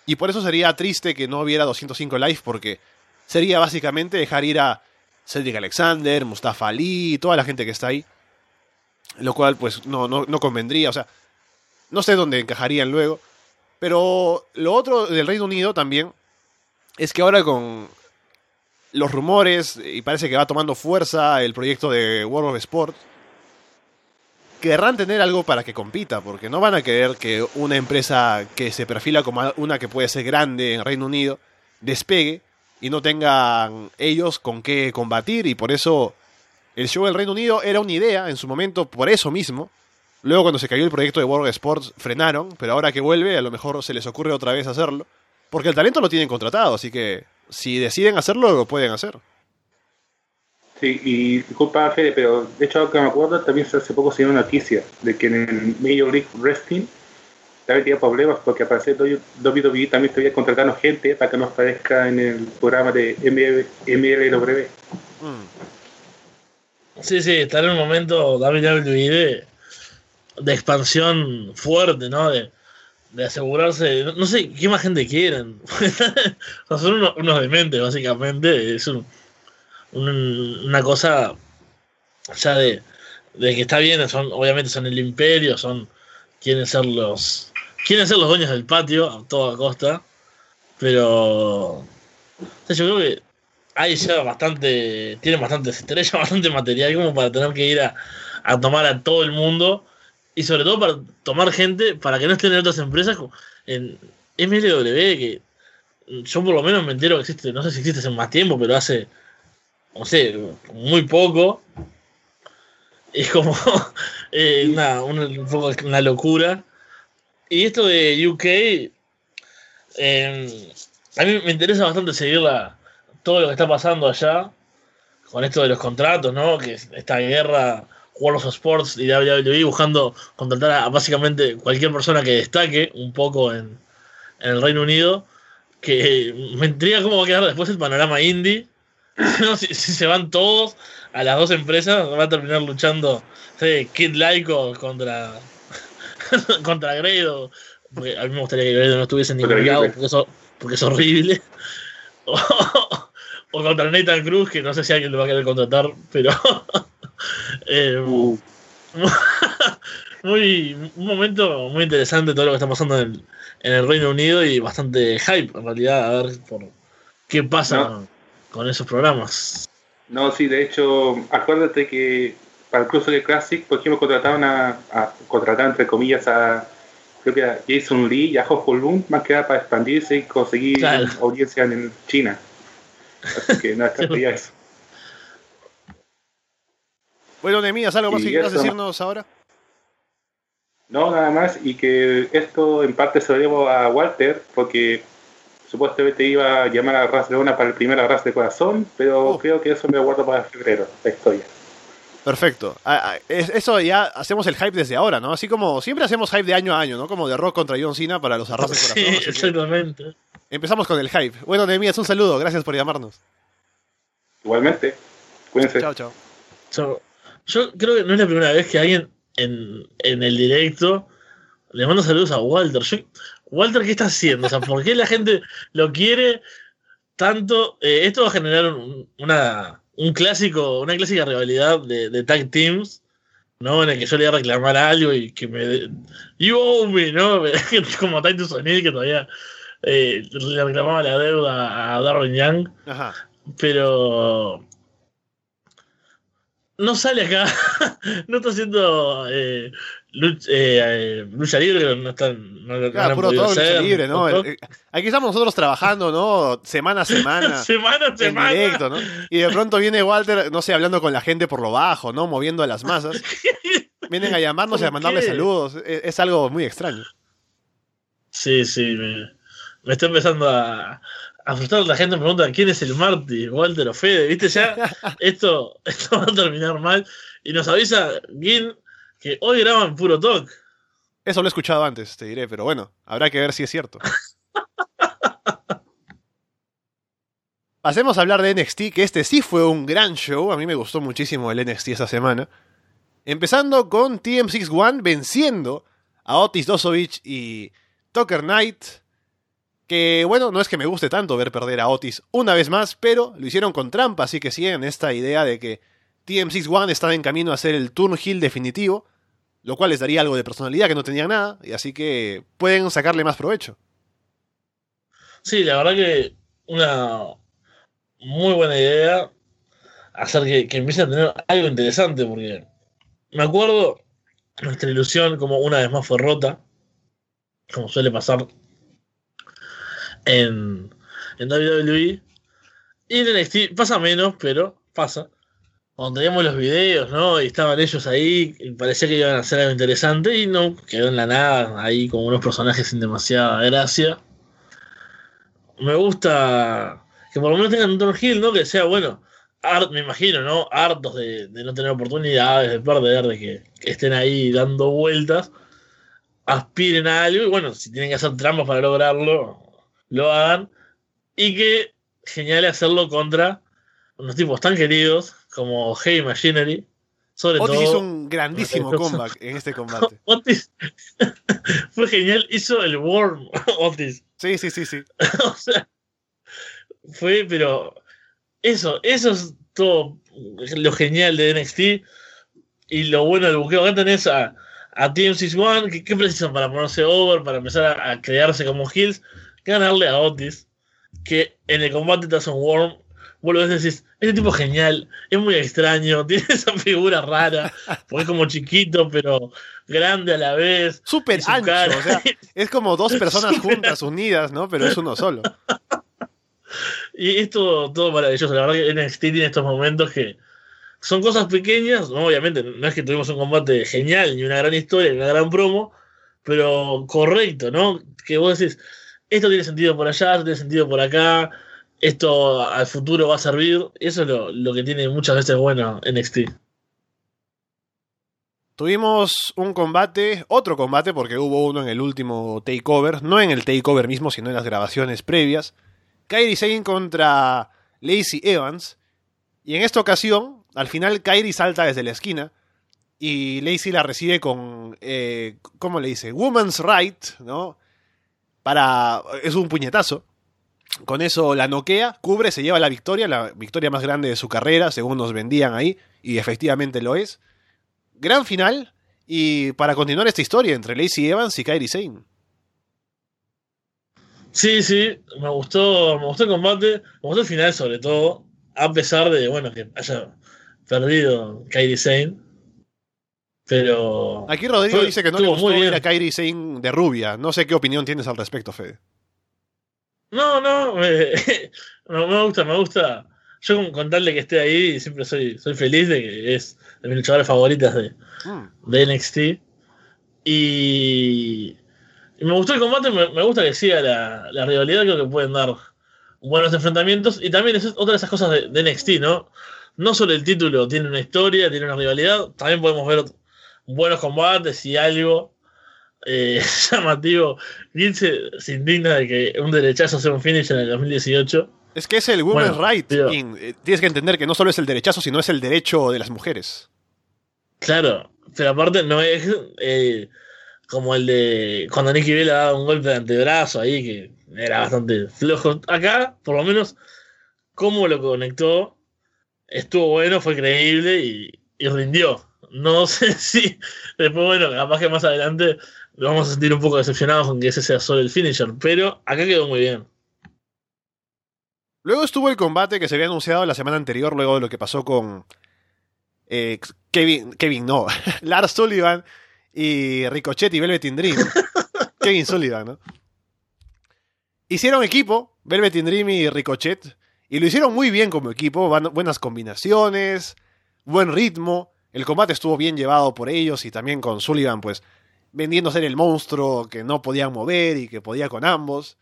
Y por eso sería triste que no hubiera 205 Live, porque sería básicamente dejar ir a Cedric Alexander, Mustafa Ali, toda la gente que está ahí. Lo cual, pues, no, no, no convendría. O sea, no sé dónde encajarían luego. Pero lo otro del Reino Unido también es que ahora con los rumores, y parece que va tomando fuerza el proyecto de World of Sport, querrán tener algo para que compita, porque no van a querer que una empresa que se perfila como una que puede ser grande en Reino Unido despegue y no tengan ellos con qué combatir y por eso el show del Reino Unido era una idea en su momento por eso mismo. Luego cuando se cayó el proyecto de World Sports frenaron, pero ahora que vuelve a lo mejor se les ocurre otra vez hacerlo, porque el talento lo tienen contratado, así que si deciden hacerlo lo pueden hacer. Sí, y disculpa Fede, pero de hecho, que me acuerdo, también hace poco se dio una noticia de que en el Major League Wrestling también tenía problemas porque al parecer WWE también estaba contratando gente para que nos aparezca en el programa de MLW. Mm. Sí, sí, está en un momento WWE de, de expansión fuerte, ¿no? De, de asegurarse, no, no sé qué más gente quieren. O son unos, unos dementes, básicamente. Es un- una cosa ya de, de que está bien, son, obviamente son el imperio, son quieren ser los quieren ser los dueños del patio a toda costa, pero yo creo que hay ya bastante, tienen bastantes estrellas, bastante material como para tener que ir a, tomar a todo el mundo y sobre todo para tomar gente para que no estén en otras empresas en MLW que yo por lo menos me entero que existe, no sé si existe hace más tiempo, pero hace, no sé, muy poco. Es como eh, una, una locura. Y esto de UK, eh, a mí me interesa bastante seguir la- todo lo que está pasando allá con esto de los contratos, ¿no? Que es esta guerra World of Sports y WWE buscando contratar a, básicamente cualquier persona que destaque un poco en, en el Reino Unido. Que me intriga cómo va a quedar después el panorama indie. Si, se van todos a las dos empresas, va a terminar luchando sí, Kid Lyko contra contra Grado. Porque a mí me gustaría que Grado no estuviese en ningún lado porque, eso, porque es horrible. O, o contra Nathan Cruz, que no sé si alguien lo va a querer contratar, pero. eh, Uh, muy, un momento muy interesante todo lo que está pasando en el, en el Reino Unido y bastante hype en realidad a ver por qué pasa No. con esos programas. no, sí, de hecho, acuérdate que para el Cruiser Classic, por ejemplo, contrataron a, a contrataron entre comillas a creo que a Jason Lee y a Jojo Lund, más que nada para expandirse y conseguir Claro. audiencia en China. Así que nada, ya eso. Bueno, Nemías, ¿algo más Y que quieras decirnos ahora? No, nada más, y que esto en parte se lo debo a Walter, porque supuestamente iba a llamar a Ras Leona para el primer abrazo de corazón, pero Oh. creo que eso me lo guardo para febrero, la historia. Perfecto. Ah, ah, es- Eso ya hacemos el hype desde ahora, ¿no? Así como siempre hacemos hype de año a año, ¿no? Como de Rock contra John Cena para los arras de Sí, corazón. que exactamente. empezamos con el hype. Bueno, Nemías, un saludo. Gracias por llamarnos. Igualmente, cuídense. Chao, chao. Yo, yo creo que no es la primera vez que alguien en, en el directo le manda saludos a Walter. Yo- Walter, ¿qué está haciendo? O sea, ¿por qué la gente lo quiere tanto? Eh, esto va a generar un, una, un clásico, una clásica rivalidad de, de tag teams, ¿no? En el que yo le voy a reclamar algo y que me. You owe me, ¿no? Como Titus O'Neill que todavía eh, le reclamaba la deuda a Darren Young Ajá. pero no sale acá, no está haciendo eh, eh, eh, lucha libre, no están, no, no Claro, han puro todo lucha libre, ¿no? todo- Eh, Aquí estamos nosotros trabajando, ¿no? Semana a semana. semana a semana. directo, ¿no? Y de pronto viene Walter, no sé, hablando con la gente por lo bajo, ¿no? Moviendo a las masas. Vienen a llamarnos y a ¿Por mandarle qué? saludos. Es, es algo muy extraño. Sí, sí, me, me está empezando a, a frustrar. La gente me pregunta quién es el Marty, Walter o Fede, ¿viste? Ya esto, esto va a terminar mal. Y nos avisa Gin que hoy graban puro talk. Eso lo he escuchado antes, te diré, pero bueno, habrá que ver si es cierto. Pasemos a hablar de NXT, que este sí fue un gran show. A mí me gustó muchísimo el NXT esta semana. Empezando con TM61 venciendo a Otis Dosovich y Tucker Knight. Que bueno, no es que me guste tanto ver perder a Otis una vez más, pero lo hicieron con trampa, así que siguen esta idea de que TM61 estaba en camino a ser el turn heel definitivo, lo cual les daría algo de personalidad que no tenían nada, y así que pueden sacarle más provecho. Sí, la verdad que una muy buena idea hacer que, que empiece a tener algo interesante, porque me acuerdo nuestra ilusión como una vez más fue rota, como suele pasar en, en WWE. Y en NXT pasa menos, pero pasa. Cuando teníamos los videos, ¿no? Y estaban ellos ahí, parecía que iban a hacer algo interesante, y no, quedó en la nada, ahí como unos personajes sin demasiada gracia me gusta que por lo menos tengan un Turn Hill, ¿no? Que sea bueno. hart- me imagino, ¿no? Hartos de, no tener oportunidades, de perder, de que, que estén ahí dando vueltas, aspiren a algo y bueno, si tienen que hacer trampas para lograrlo, lo hagan. Y que genial hacerlo contra unos tipos tan queridos como Heavy Machinery. Sobre Otis todo. hizo un grandísimo comeback en este combate. Otis fue genial, hizo el Worm Otis. Sí, sí, sí, sí. o sea, fue, pero eso, eso es todo lo genial de NXT y lo bueno del buqueo. Acá tenés a, a TM61, que ¿qué precisan para ponerse over, para empezar a, a crearse como heels? Ganarle a Otis, que en el combate te hace un worm. Vos lo ves y decís, este tipo es genial, es muy extraño, tiene esa figura rara, porque es como chiquito, pero grande a la vez. Súper ancho, cara. o sea, es como dos personas juntas, unidas, ¿no? Pero es uno solo. Y es todo, todo maravilloso. La verdad que NXT tiene estos momentos que son cosas pequeñas. ¿no? Obviamente, no es que tuvimos un combate genial, ni una gran historia, ni una gran promo, pero correcto, ¿no? Que vos decís, esto tiene sentido por allá, esto tiene sentido por acá, esto al futuro va a servir. Eso es lo, lo que tiene muchas veces bueno NXT. Tuvimos un combate, otro combate, porque hubo uno en el último takeover, no en el takeover mismo, sino en las grabaciones previas. Kairi Sane contra Lacey Evans. Y en esta ocasión, al final, Kairi salta desde la esquina. Y Lacey la recibe con. Eh, ¿Cómo le dice? Woman's Right, ¿no? Para. Es un puñetazo. Con eso la noquea, cubre, se lleva la victoria, la victoria más grande de su carrera, según nos vendían ahí. Y efectivamente lo es gran final y para continuar esta historia entre Lacey Evans y Kairi Sane. Sí, sí, me gustó, me gustó el combate, me gustó el final sobre todo, a pesar de, bueno, que haya perdido Kairi Sane. Pero Aquí Rodrigo Fue- dice que no le gustó muy bien. ver a Kairi Sane de rubia. No sé qué opinión tienes al respecto, Fede. No, no, me, no, me gusta, me gusta. Yo con, con tal de que esté ahí, siempre soy, soy feliz de que es de mis luchadoras favoritas de, Mm. de NXT. Y, y me gustó el combate, me, me gusta que siga la, la rivalidad, creo que pueden dar buenos enfrentamientos. Y también es otra de esas cosas de, de NXT, ¿no? No solo el título tiene una historia, tiene una rivalidad, también podemos ver buenos combates y algo eh, llamativo. Gil se, se indigna de que un derechazo sea un finish en el 2018. Es que es el women's Bueno, right. Eh, Tienes que entender que no solo es el derechazo, sino es el derecho de las mujeres. Claro, pero aparte no es eh, como el de cuando Nicky Bella daba un golpe de antebrazo ahí, que era bastante flojo. Acá, por lo menos, cómo lo conectó, estuvo bueno, fue creíble y, y rindió. No sé si después, bueno, capaz que más adelante lo vamos a sentir un poco decepcionados con que ese sea solo el finisher, pero acá quedó muy bien. Luego estuvo el combate que se había anunciado la semana anterior, luego de lo que pasó con eh, Kevin, Kevin no, Lars Sullivan y Ricochet y Velvet in Dream. Kevin Sullivan, ¿no? Hicieron equipo, Velvet in Dream y Ricochet, y lo hicieron muy bien como equipo, buenas combinaciones, buen ritmo, el combate estuvo bien llevado por ellos y también con Sullivan, pues, vendiendo ser el monstruo que no podían mover y que podía con ambos.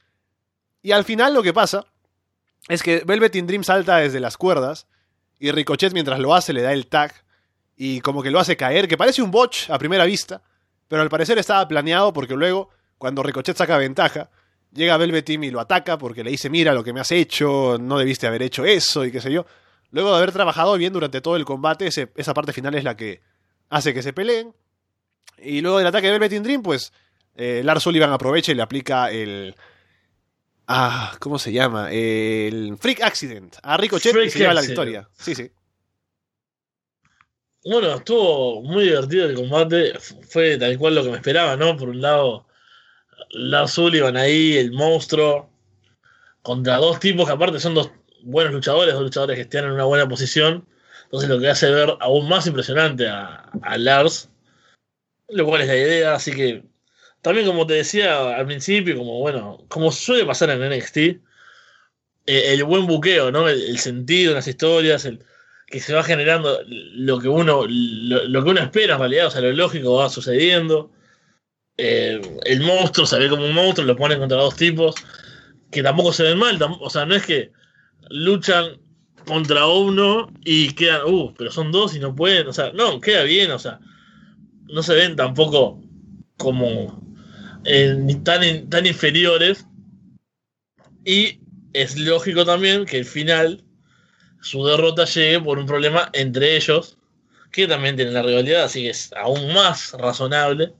Y al final lo que pasa es que Velvet in Dream salta desde las cuerdas y Ricochet mientras lo hace le da el tag y como que lo hace caer, que parece un botch a primera vista, pero al parecer estaba planeado porque luego, cuando Ricochet saca ventaja, llega Velveteen y lo ataca porque le dice, mira lo que me has hecho, no debiste haber hecho eso y qué sé yo. Luego de haber trabajado bien durante todo el combate, esa parte final es la que hace que se peleen. Y luego del ataque de Velveteen Dream, pues eh, Lars Sullivan aprovecha y le aplica el... Ah, ¿cómo se llama? El Freak Accident. A Ricochet y Freak se lleva la victoria. Sí, sí. Bueno, estuvo muy divertido el combate. Fue tal cual lo que me esperaba, ¿no? Por un lado, Lars Sullivan ahí, el monstruo, contra dos tipos que aparte son dos buenos luchadores, dos luchadores que están en una buena posición. Entonces lo que hace ver aún más impresionante a, a Lars, lo cual es la idea. Así que también como te decía al principio, como bueno, como suele pasar en NXT, eh, el buen buqueo, ¿no? El, el sentido en las historias, el, que se va generando lo que uno lo, lo que uno espera en realidad, o sea, lo lógico va sucediendo. Eh, el monstruo se ve como un monstruo, lo ponen contra dos tipos que tampoco se ven mal, o sea, no es que luchan contra uno y quedan, uh, pero son dos y no pueden, o sea, no, queda bien, o sea, no se ven tampoco como eh, tan, tan inferiores y es lógico también que el final su derrota llegue por un problema entre ellos, que también tienen la rivalidad, así que es aún más razonable.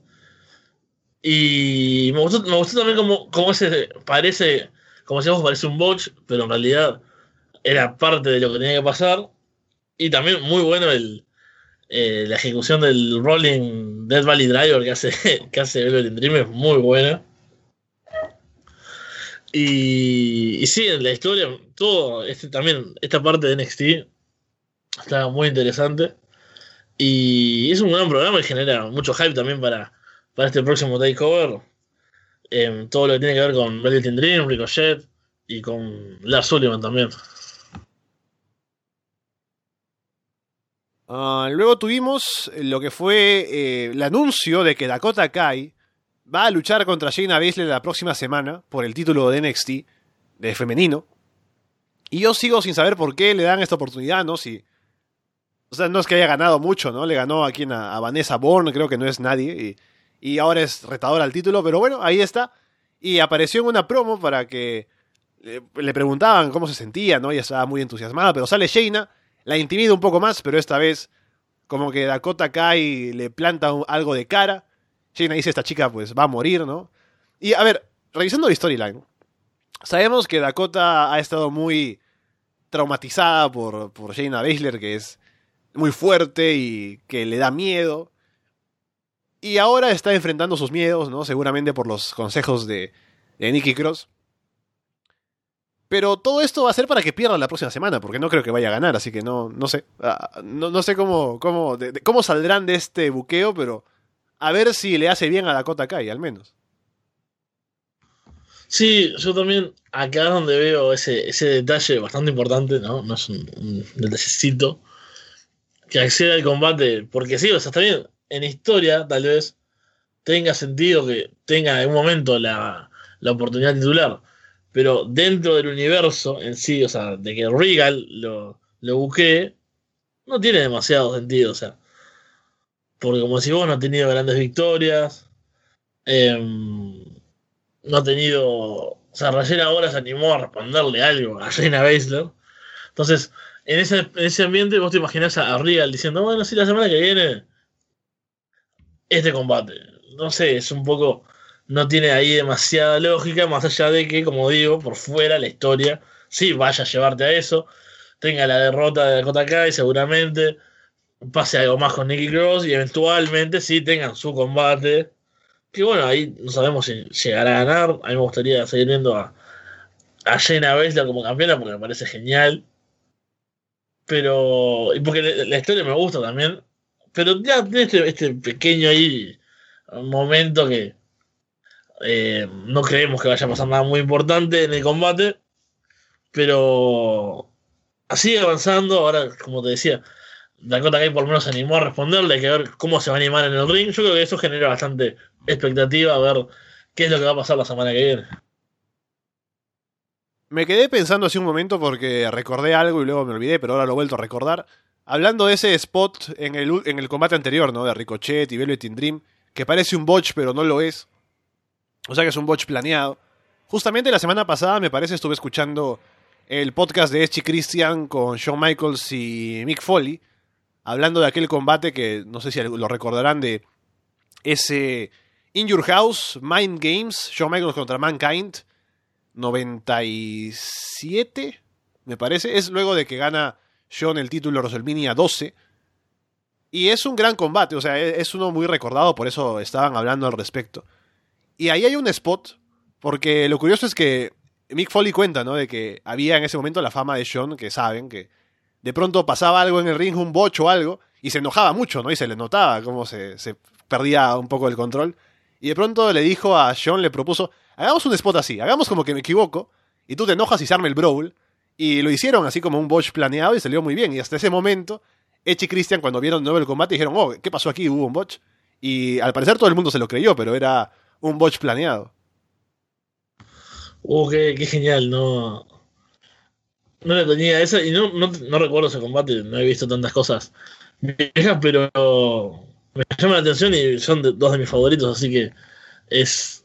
Y me gustó, me gustó también como, como ese parece, como decíamos, parece un botch, pero en realidad era parte de lo que tenía que pasar. Y también muy bueno el, eh, la ejecución del Rolling Dead Valley Driver que hace, que hace Velvet Dream es muy buena. Y, y sí, en la historia, todo, este, también esta parte de NXT está muy interesante. Y es un gran programa y genera mucho hype también para, para este próximo takeover. Em, todo lo que tiene que ver con Velvet Dream, Ricochet y con Lars Sullivan también. Ah, luego tuvimos lo que fue eh, el anuncio de que Dakota Kai va a luchar contra Shayna Baszler la próxima semana por el título de NXT de femenino. Y yo sigo sin saber por qué le dan esta oportunidad, ¿no? Si, o sea, no es que haya ganado mucho, ¿no? Le ganó a quien a, Vanessa Bourne, creo que no es nadie. Y, y ahora es retadora al título, pero bueno, ahí está. Y apareció en una promo para que le, le preguntaban cómo se sentía, ¿no? Ella estaba muy entusiasmada, pero sale Shayna, la intimida un poco más, pero esta vez como que Dakota Kai le planta algo de cara. Shayna dice, esta chica pues va a morir, ¿no? Y a ver, revisando la storyline, sabemos que Dakota ha estado muy traumatizada por, por Shayna Baszler, que es muy fuerte y que le da miedo. Y ahora está enfrentando sus miedos, ¿no? Seguramente por los consejos de, de Nikki Cross. Pero todo esto va a ser para que pierda la próxima semana, porque no creo que vaya a ganar, así que no, no sé. Ah, no, no sé cómo, cómo, cómo saldrán de este buqueo, pero a ver si le hace bien a Dakota Kai, al menos. Sí, yo también acá donde veo ese, ese detalle bastante importante, ¿no? No es un, un detallecito. Que acceda al combate, porque sí, o sea, está bien, en historia tal vez tenga sentido que tenga en algún momento la, la oportunidad titular, pero dentro del universo en sí, o sea, de que Regal lo, lo no tiene demasiado sentido, o sea, porque como si vos no ha tenido grandes victorias, em, no ha tenido. O sea, recién ahora se animó a responderle algo a Shayna Baszler. Entonces, en ese, en ese ambiente vos te imaginás a Real diciendo, bueno, sí, la semana que viene este combate. No sé, es un poco... No tiene ahí demasiada lógica, más allá de que, como digo, por fuera la historia, sí, vaya a llevarte a eso, tenga la derrota de Dakota Kai seguramente, pase algo más con Nicky Cross y eventualmente sí tengan su combate. Que bueno, ahí no sabemos si llegará a ganar. A mí me gustaría seguir viendo a, a Shayna como campeona porque me parece genial. Pero. Y porque la historia me gusta también. Pero ya tiene este, este pequeño ahí momento que eh, no creemos que vaya a pasar nada muy importante en el combate. Pero así avanzando, ahora como te decía, Dakota Kai por lo menos se animó a responderle, hay que ver cómo se va a animar en el ring. Yo creo que eso genera bastante expectativa a ver qué es lo que va a pasar la semana que viene. Me quedé pensando hace un momento porque recordé algo y luego me olvidé, pero ahora lo he vuelto a recordar. Hablando de ese spot en el, en el combate anterior, ¿no? De Ricochet y Velvet in Dream, que parece un botch, pero no lo es. O sea que es un botch planeado. Justamente la semana pasada, me parece, estuve escuchando el podcast de Echi Christian con Shawn Michaels y Mick Foley, hablando de aquel combate que no sé si lo recordarán de ese In Your House Mind Games, Shawn Michaels contra Mankind, 97, me parece. Es luego de que gana Shawn el título de WrestleMania 12. Y es un gran combate, o sea, e-, es uno muy recordado, por eso estaban hablando al respecto. Y ahí hay un spot, porque lo curioso es que Mick Foley cuenta, ¿no? De que había en ese momento la fama de Shawn, que saben que de pronto pasaba algo en el ring, un bocho o algo, y se enojaba mucho, ¿no? Y se le notaba cómo se, se perdía un poco el control. Y de pronto le dijo a Shawn, le propuso, hagamos un spot así, hagamos como que me equivoco, y tú te enojas y se el brawl. Y lo hicieron así como un botch planeado y salió muy bien. Y hasta ese momento, Edge y Christian, cuando vieron de nuevo el combate, dijeron, oh, ¿qué pasó aquí? Hubo un botch. Y al parecer todo el mundo se lo creyó, pero era un botch planeado. Uh, qué, qué genial, no. No le tenía esa, y no, no, no, recuerdo ese combate, no he visto tantas cosas viejas, pero me llama la atención y son de, dos de mis favoritos, así que es,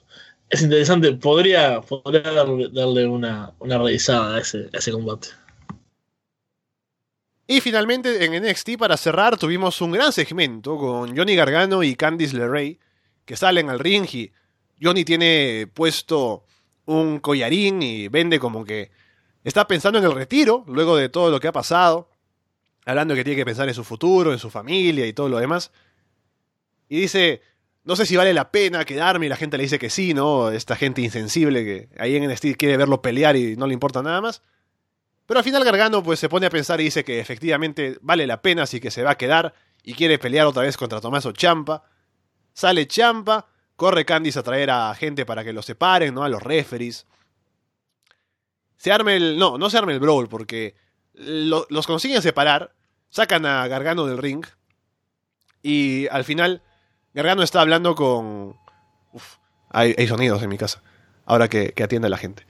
es interesante. Podría, podría darle, darle una, una, revisada a ese, a ese combate. Y finalmente en NXT para cerrar tuvimos un gran segmento con Johnny Gargano y Candice LeRae que salen al ring y Johnny tiene puesto un collarín y vende como que está pensando en el retiro luego de todo lo que ha pasado, hablando que tiene que pensar en su futuro, en su familia y todo lo demás. Y dice, no sé si vale la pena quedarme y la gente le dice que sí, ¿no? Esta gente insensible que ahí en NXT quiere verlo pelear y no le importa nada más. Pero al final Gargano pues se pone a pensar y dice que efectivamente vale la pena, así que se va a quedar y quiere pelear otra vez contra Tomaso Champa. Sale Champa, corre Candice a traer a gente para que lo separen, ¿no? A los referees. Se arme el... No, no se arme el brawl porque lo, los consiguen separar, sacan a Gargano del ring y al final Gargano está hablando con... Hay, sonidos en mi casa, ahora que, que atiende a la gente.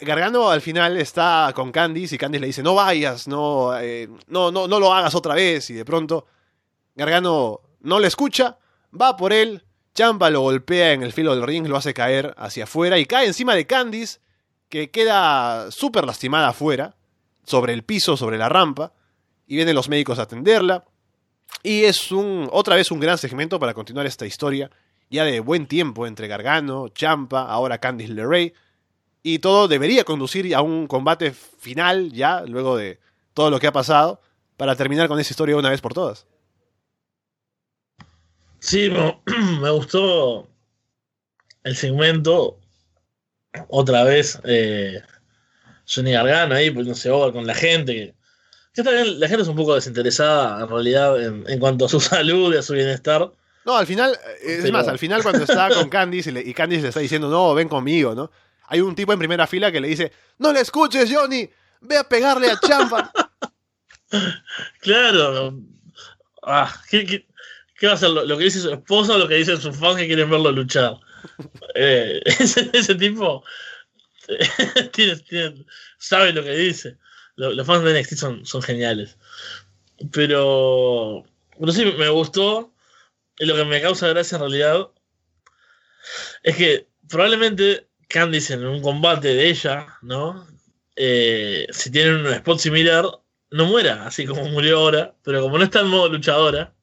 Gargano al final está con Candice y Candice le dice, no vayas, no, eh, no, no, no lo hagas otra vez. Y de pronto Gargano no le escucha, va por él, Champa lo golpea en el filo del ring, lo hace caer hacia afuera y cae encima de Candice, que queda súper lastimada afuera, sobre el piso, sobre la rampa, y vienen los médicos a atenderla. Y es un, otra vez un gran segmento para continuar esta historia, ya de buen tiempo entre Gargano, Champa, ahora Candice LeRae y todo debería conducir a un combate final ya, luego de todo lo que ha pasado, para terminar con esa historia una vez por todas. Sí, me, me gustó el segmento. Otra vez, eh, Johnny Gargano ahí, pues no ahoga con la gente. Que, también, la gente es un poco desinteresada en realidad en, en, cuanto a su salud y a su bienestar. No, al final, es Pero... más, al final cuando está con Candice y, le, y Candice le está diciendo, no, ven conmigo, ¿no? hay un tipo en primera fila que le dice, no le escuches, Johnny, ve a pegarle a Champa. claro. Ah, ¿qué, qué, qué va a hacer? ¿Lo, ¿Lo, que dice su esposa o lo que dicen sus fans que quieren verlo luchar? eh, ese, ese, tipo tiene, tiene, sabe lo que dice. Los, los fans de NXT son, son geniales. Pero, pero sí, me gustó. Y lo que me causa gracia en realidad es que probablemente Candice en un combate de ella, ¿no? Eh, si tienen un spot similar, no muera, así como murió ahora, pero como no está en modo luchadora,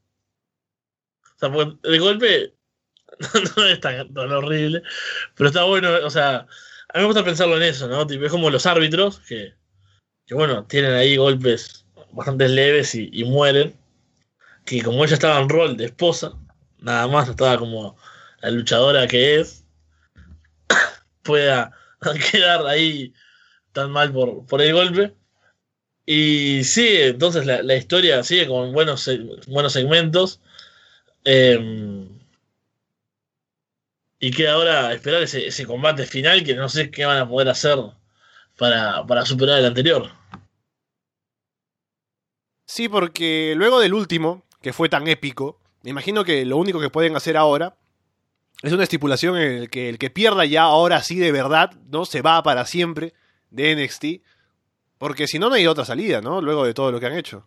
sea, de golpe no es tan, tan horrible, pero está bueno, o sea, a mí me gusta pensarlo en eso, ¿no? Tipo, es como los árbitros, que, que bueno, tienen ahí golpes bastante leves y, y mueren, que como ella estaba en rol de esposa, nada más estaba como la luchadora que es, pueda quedar ahí tan mal por, por el golpe. Y sí, entonces la, la historia sigue con buenos, buenos segmentos. Eh, y queda ahora esperar ese, combate final que no sé qué van a poder hacer para, para superar el anterior. Sí, porque luego del último, que fue tan épico, me imagino que lo único que pueden hacer ahora es una estipulación en el que el que pierda ya ahora sí de verdad, ¿no? Se va para siempre de NXT. Porque si no, no hay otra salida, ¿no? Luego de todo lo que han hecho.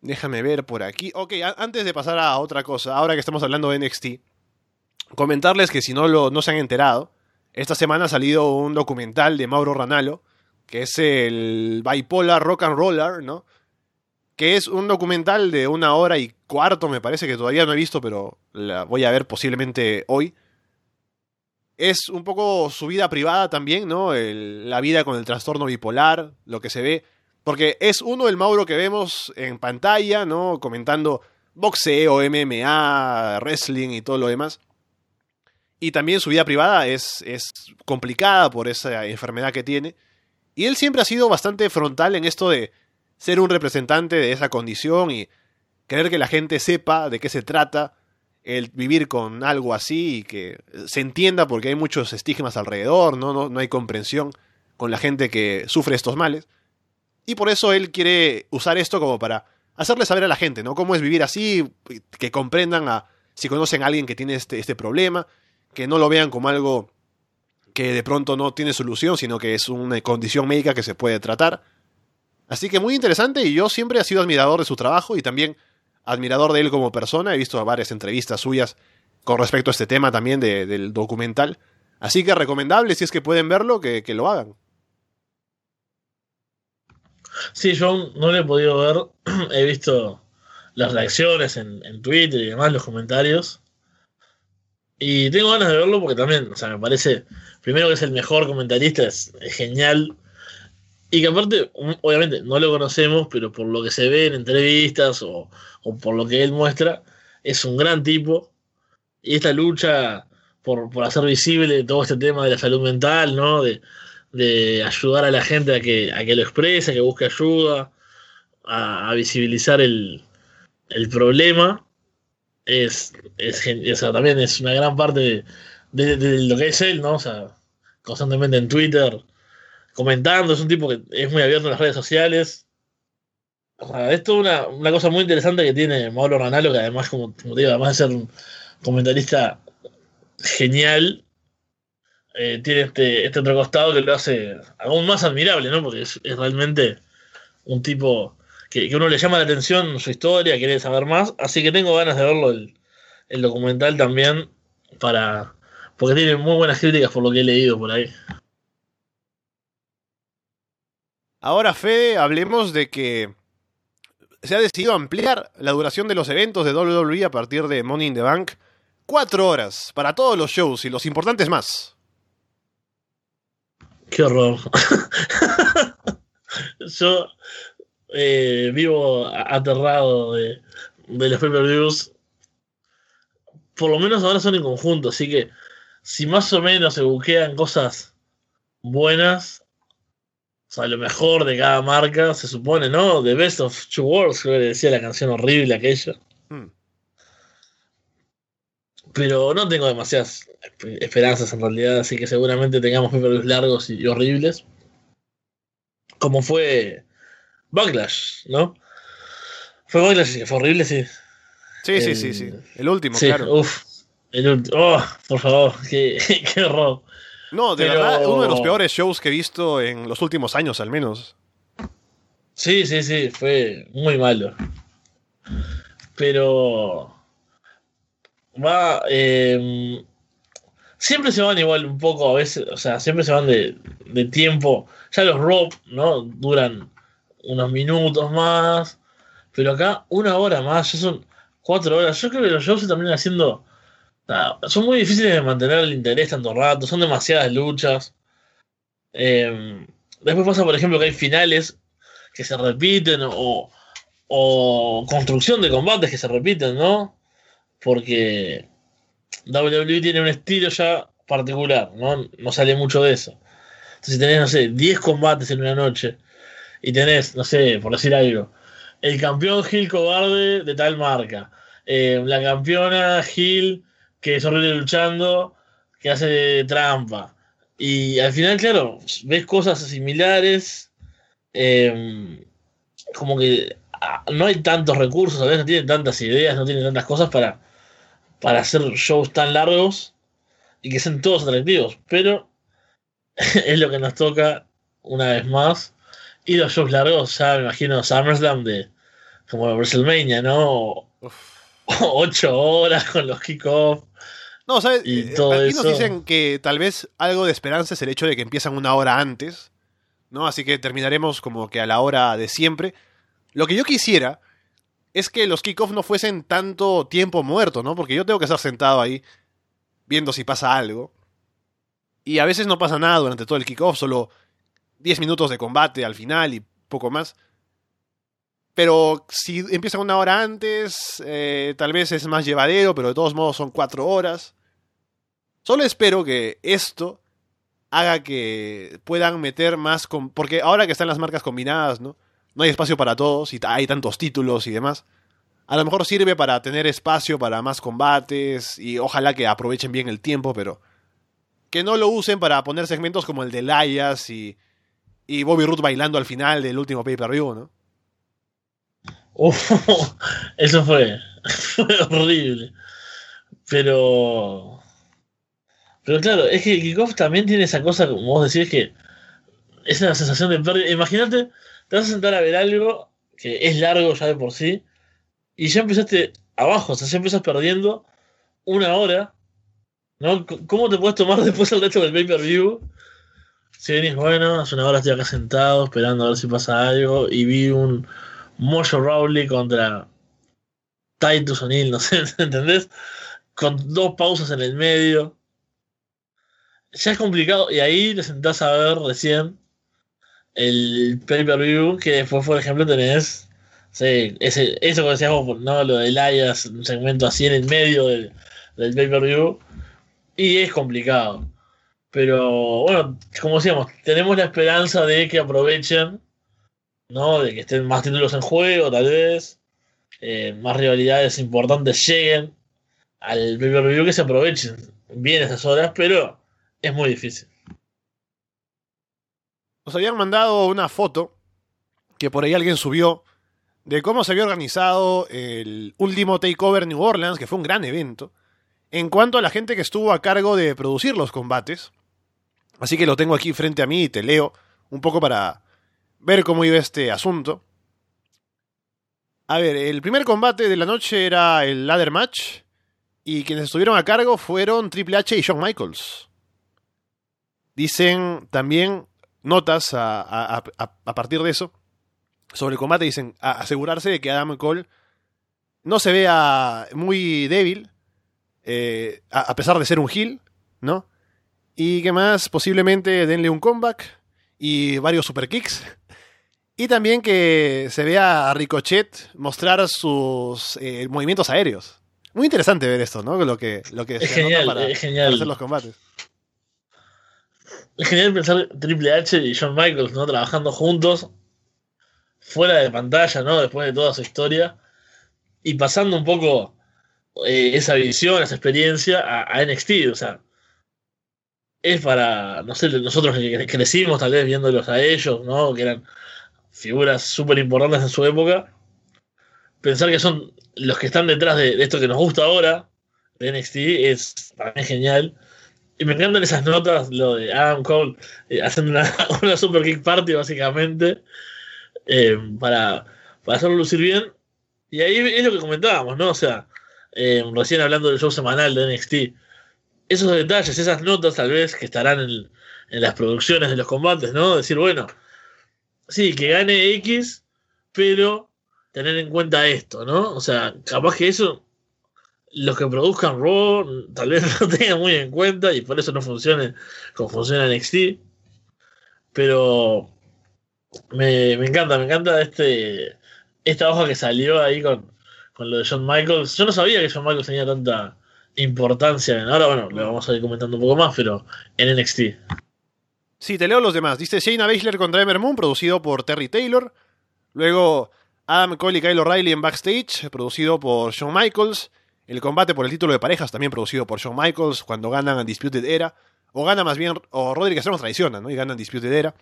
Déjame ver por aquí. Ok, antes de pasar a otra cosa, ahora que estamos hablando de NXT, comentarles que si no, lo, no se han enterado, esta semana ha salido un documental de Mauro Ranallo, que es el Bipolar Rock and Roller, ¿no? Que es un documental de una hora y cuarto, me parece que todavía no he visto, pero la voy a ver posiblemente hoy. Es un poco su vida privada también, ¿no? La vida con el trastorno bipolar, lo que se ve. Porque es uno el Mauro que vemos en pantalla, ¿no? Comentando boxeo, MMA, wrestling y todo lo demás. Y también su vida privada es, es complicada por esa enfermedad que tiene. Y él siempre ha sido bastante frontal en esto de ser un representante de esa condición y querer que la gente sepa de qué se trata el vivir con algo así y que se entienda porque hay muchos estigmas alrededor, ¿no? No, no hay comprensión con la gente que sufre estos males. Y por eso él quiere usar esto como para hacerle saber a la gente, ¿no? Cómo es vivir así, que comprendan a si conocen a alguien que tiene este, este problema, que no lo vean como algo que de pronto no tiene solución, sino que es una condición médica que se puede tratar. Así que muy interesante y yo siempre he sido admirador de su trabajo y también admirador de él como persona. He visto varias entrevistas suyas con respecto a este tema también de- del documental. Así que recomendable, si es que pueden verlo, que lo hagan. Sí, yo no lo he podido ver. he visto las reacciones en, Twitter y demás, los comentarios. Y tengo ganas de verlo porque también, o sea, me parece, primero que es el mejor comentarista, es, genial. Y que aparte, obviamente, no lo conocemos, pero por lo que se ve en entrevistas o, o por lo que él muestra, es un gran tipo. Y esta lucha por, por hacer visible todo este tema de la salud mental, ¿no? De, de ayudar a la gente a que, a que lo exprese, a que busque ayuda, a, visibilizar el, el problema, es, es, o sea, también es una gran parte de, lo que es él, ¿no? O sea, constantemente en Twitter comentando, es un tipo que es muy abierto en las redes sociales. Esto es una, una cosa muy interesante que tiene Mauro Ranalo, que además, como, digo, además de ser un comentarista genial, eh, tiene este, este otro costado que lo hace aún más admirable, ¿no? Porque es, realmente un tipo que, que uno le llama la atención su historia, quiere saber más, así que tengo ganas de verlo el, el documental también para porque tiene muy buenas críticas por lo que he leído por ahí. Ahora, Fede, hablemos de que se ha decidido ampliar la duración de los eventos de WWE a partir de Money in the Bank. Cuatro horas para todos los shows y los importantes más. Qué horror. Yo eh, vivo aterrado de, de los pay-per-views. Por lo menos ahora son en conjunto, así que si más o menos se buquean cosas buenas, o sea, lo mejor de cada marca, se supone, ¿no? The best of two worlds, creo que decía la canción horrible aquella. Hmm. Pero no tengo demasiadas esperanzas en realidad, así que seguramente tengamos pay-per-views largos y, horribles. Como fue Backlash, ¿no? Fue Backlash fue horrible, sí. Sí, sí, El- sí, sí. El último, sí, claro. uff. El último. Oh, por favor, qué, qué horror. No, de pero- verdad, uno de los peores shows que he visto en los últimos años, al menos. Sí, sí, sí, fue muy malo. Pero va. eh, siempre se van igual un poco a veces, o sea, siempre se van de, de tiempo. Ya los Rob, ¿no? Duran unos minutos más. Pero acá una hora más, ya son cuatro horas. Yo creo que los shows se terminan haciendo. son muy difíciles de mantener el interés tanto rato, son demasiadas luchas. Eh, después pasa, por ejemplo, que hay finales que se repiten o, o construcción de combates que se repiten, ¿no? Porque WWE tiene un estilo ya particular, ¿no? No sale mucho de eso. Entonces, si tenés, no sé, 10 combates en una noche y tenés, no sé, por decir algo, el campeón Gil cobarde de tal marca, eh, la campeona Gil que es horrible luchando, que hace trampa. Y al final, claro, ves cosas similares, eh, como que ah, no hay tantos recursos, a veces no tienen tantas ideas, no tienen tantas cosas para, para hacer shows tan largos y que sean todos atractivos. Pero es lo que nos toca una vez más. Y los shows largos, ya me imagino SummerSlam de como WrestleMania, ¿no? Uf. Ocho horas con los kickoffs. No, ¿sabes? Y Eh, todo Aquí nos dicen que tal vez algo de esperanza es el hecho de que empiezan una hora antes, ¿no? Así que terminaremos como que a la hora de siempre. Lo que yo quisiera es que los kickoffs no fuesen tanto tiempo muerto, ¿no? Porque yo tengo que estar sentado ahí viendo si pasa algo. Y a veces no pasa nada durante todo el kickoff, solo 10 minutos de combate al final y poco más. Pero si empiezan una hora antes, eh, tal vez es más llevadero, pero de todos modos son 4 horas. Solo espero que esto haga que puedan meter más... Porque ahora que están las marcas combinadas, ¿no? No hay espacio para todos y hay tantos títulos y demás. A lo mejor sirve para tener espacio para más combates y ojalá que aprovechen bien el tiempo, pero que no lo usen para poner segmentos como el de Elias y, y Bobby Roode bailando al final del último pay-per-view, ¿no? Eso fue, horrible. Pero. Pero claro, es que kickoff también tiene esa cosa, como vos decís, que es una sensación de pérdida. Imagínate, te vas a sentar a ver algo que es largo ya de por sí, y ya empezaste abajo, o sea, ya empiezas perdiendo una hora. ¿no? ¿Cómo te puedes tomar después el resto del pay-per-view? Si venís, bueno, hace una hora estoy acá sentado esperando a ver si pasa algo, y vi un Mojo Rawley contra Titus O'Neill, no sé, ¿entendés? Con dos pausas en el medio. Ya es complicado, y ahí te sentás a ver recién el pay-per-view, que después, por ejemplo, tenés ese, eso que decías vos, ¿no? Lo de Elias, un segmento así en el medio del, del pay-per-view, y es complicado. Pero bueno, como decíamos, tenemos la esperanza de que aprovechen ¿no? De que estén más títulos en juego, tal vez. eh, más rivalidades importantes lleguen al pay-per-view que se aprovechen bien esas horas, pero es muy difícil. Nos habían mandado una foto que por ahí alguien subió de cómo se había organizado el último Takeover New Orleans, que fue un gran evento, en cuanto a la gente que estuvo a cargo de producir los combates. Así que lo tengo aquí frente a mí y te leo un poco para ver cómo iba este asunto. A ver, el primer combate de la noche era el ladder match y quienes estuvieron a cargo fueron Triple H y Shawn Michaels. Dicen también notas a, a- a- a partir de eso sobre el combate. Dicen a- asegurarse de que Adam Cole no se vea muy débil, eh, a, pesar de ser un heel, ¿no? Y que más, posiblemente denle un comeback y varios super kicks. Y también que se vea a Ricochet mostrar sus eh, movimientos aéreos. Muy interesante ver esto, ¿no? Lo que, lo que Es se genial, para, es genial. para hacer los combates. Es genial pensar Triple H y Shawn Michaels, ¿no? Trabajando juntos, fuera de pantalla, ¿no? Después de toda su historia, y pasando un poco eh, esa visión, esa experiencia a, NXT, o sea, es para, no sé, nosotros que crecimos tal vez viéndolos a ellos, ¿no? Que eran figuras súper importantes en su época, pensar que son los que están detrás de, esto que nos gusta ahora, de NXT, es mí genial. Y me encantan esas notas, lo de Adam Cole eh, haciendo una, una super kick party básicamente, eh, para, para hacerlo lucir bien. Y ahí es lo que comentábamos, ¿no? O sea, eh, recién hablando del show semanal de NXT, esos detalles, esas notas tal vez que estarán en, en las producciones de los combates, ¿no? Decir, bueno, sí, que gane X, pero tener en cuenta esto, ¿no? O sea, capaz que eso los que produzcan Raw tal vez no tengan muy en cuenta y por eso no funcione como funciona NXT. Pero me, me encanta, me encanta este esta hoja que salió ahí con, con lo de John Michaels. Yo no sabía que John Michaels tenía tanta importancia. Ahora, bueno, lo vamos a ir comentando un poco más, pero en NXT. Sí, te leo los demás. Dice Shayna Baszler contra Ember Moon, producido por Terry Taylor. Luego Adam Cole y Kyle O'Reilly en Backstage, producido por Shawn Michaels. El combate por el título de parejas, también producido por Shawn Michaels, cuando ganan Disputed Era. O gana más bien, o Roderick Strong traiciona, ¿no? Y ganan Disputed Era.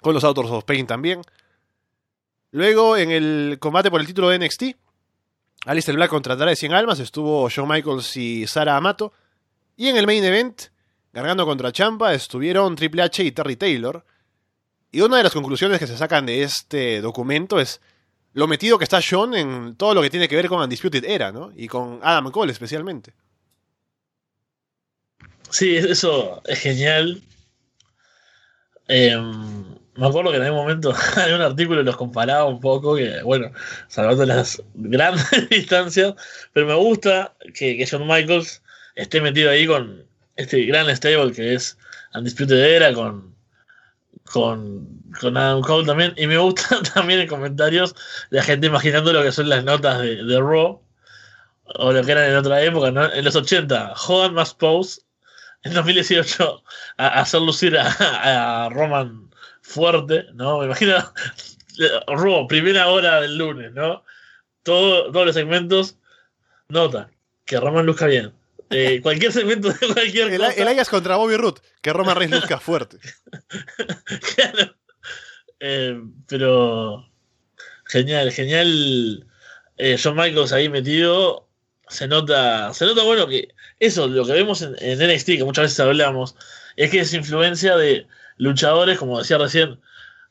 Con los Autos of Pain también. Luego, en el combate por el título de NXT, Alistair Black contra de 100 Almas, estuvo Shawn Michaels y Sara Amato. Y en el main event, Gargano contra Champa, estuvieron Triple H y Terry Taylor. Y una de las conclusiones que se sacan de este documento es lo metido que está Sean en todo lo que tiene que ver con Undisputed Era, ¿no? Y con Adam Cole especialmente. Sí, eso es genial. Eh, me acuerdo que en algún momento hay un artículo los comparaba un poco, que bueno, salvando las grandes distancias, pero me gusta que, que Shawn Michaels esté metido ahí con este gran stable que es Undisputed Era, con, con, con Adam Cole también, y me gusta también en comentarios la gente imaginando lo que son las notas de, de Raw, o lo que eran en otra época, ¿no? En los 80, Hogan más Pose, en 2018, a, a hacer lucir a, a Roman fuerte, ¿no? Me imagino Raw, primera hora del lunes, ¿no? Todo, todos los segmentos, nota, que Roman luzca bien. Eh, cualquier segmento de cualquier El, cosa. el Ayas contra Bobby Root, que Roman Reigns luzca fuerte. claro. Eh, pero genial, genial. Eh, John Michaels ahí metido. Se nota, se nota bueno que eso, lo que vemos en, en NXT, que muchas veces hablamos, es que es influencia de luchadores, como decía recién,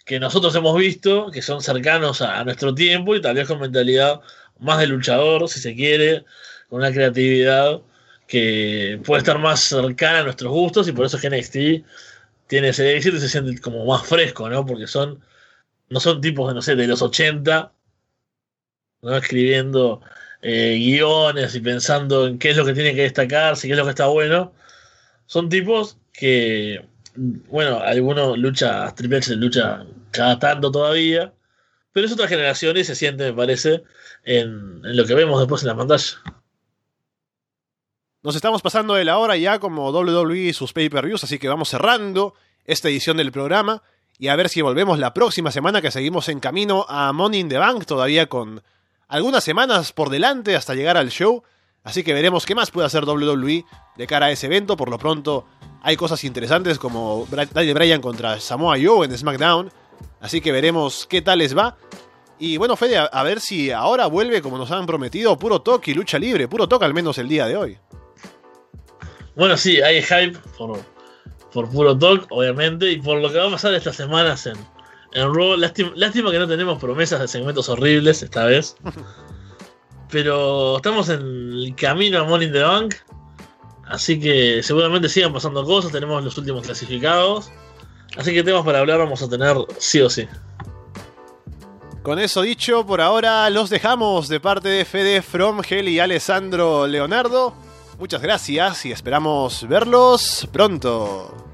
que nosotros hemos visto, que son cercanos a, a nuestro tiempo y tal vez con mentalidad más de luchador, si se quiere, con una creatividad que puede estar más cercana a nuestros gustos y por eso es que NXT tiene ese éxito y se siente como más fresco, ¿no? Porque son, no son tipos, de, no sé, de los 80, ¿no? Escribiendo eh, guiones y pensando en qué es lo que tiene que destacarse, qué es lo que está bueno. Son tipos que, bueno, algunos lucha, Triple H lucha cada tanto todavía, pero es otra generación y se siente, me parece, en, en lo que vemos después en la pantalla. Nos estamos pasando de la hora ya como WWE y sus pay-per-views, así que vamos cerrando esta edición del programa y a ver si volvemos la próxima semana que seguimos en camino a Money in the Bank, todavía con algunas semanas por delante hasta llegar al show. Así que veremos qué más puede hacer WWE de cara a ese evento. Por lo pronto hay cosas interesantes como Daniel Bryan contra Samoa Joe en SmackDown. Así que veremos qué tal les va. Y bueno, Fede, a, ver si ahora vuelve como nos han prometido, puro toque y lucha libre. Puro toque al menos el día de hoy. Bueno, sí, hay hype por, por puro talk, obviamente, y por lo que va a pasar estas semanas en, en Raw. Lástima, lástima que no tenemos promesas de segmentos horribles esta vez. Pero estamos en el camino a Money in the Bank. Así que seguramente sigan pasando cosas. Tenemos los últimos clasificados. Así que temas para hablar vamos a tener sí o sí. Con eso dicho, por ahora los dejamos de parte de Fede From Hell y Alessandro Leonardo. Muchas gracias y esperamos verlos pronto.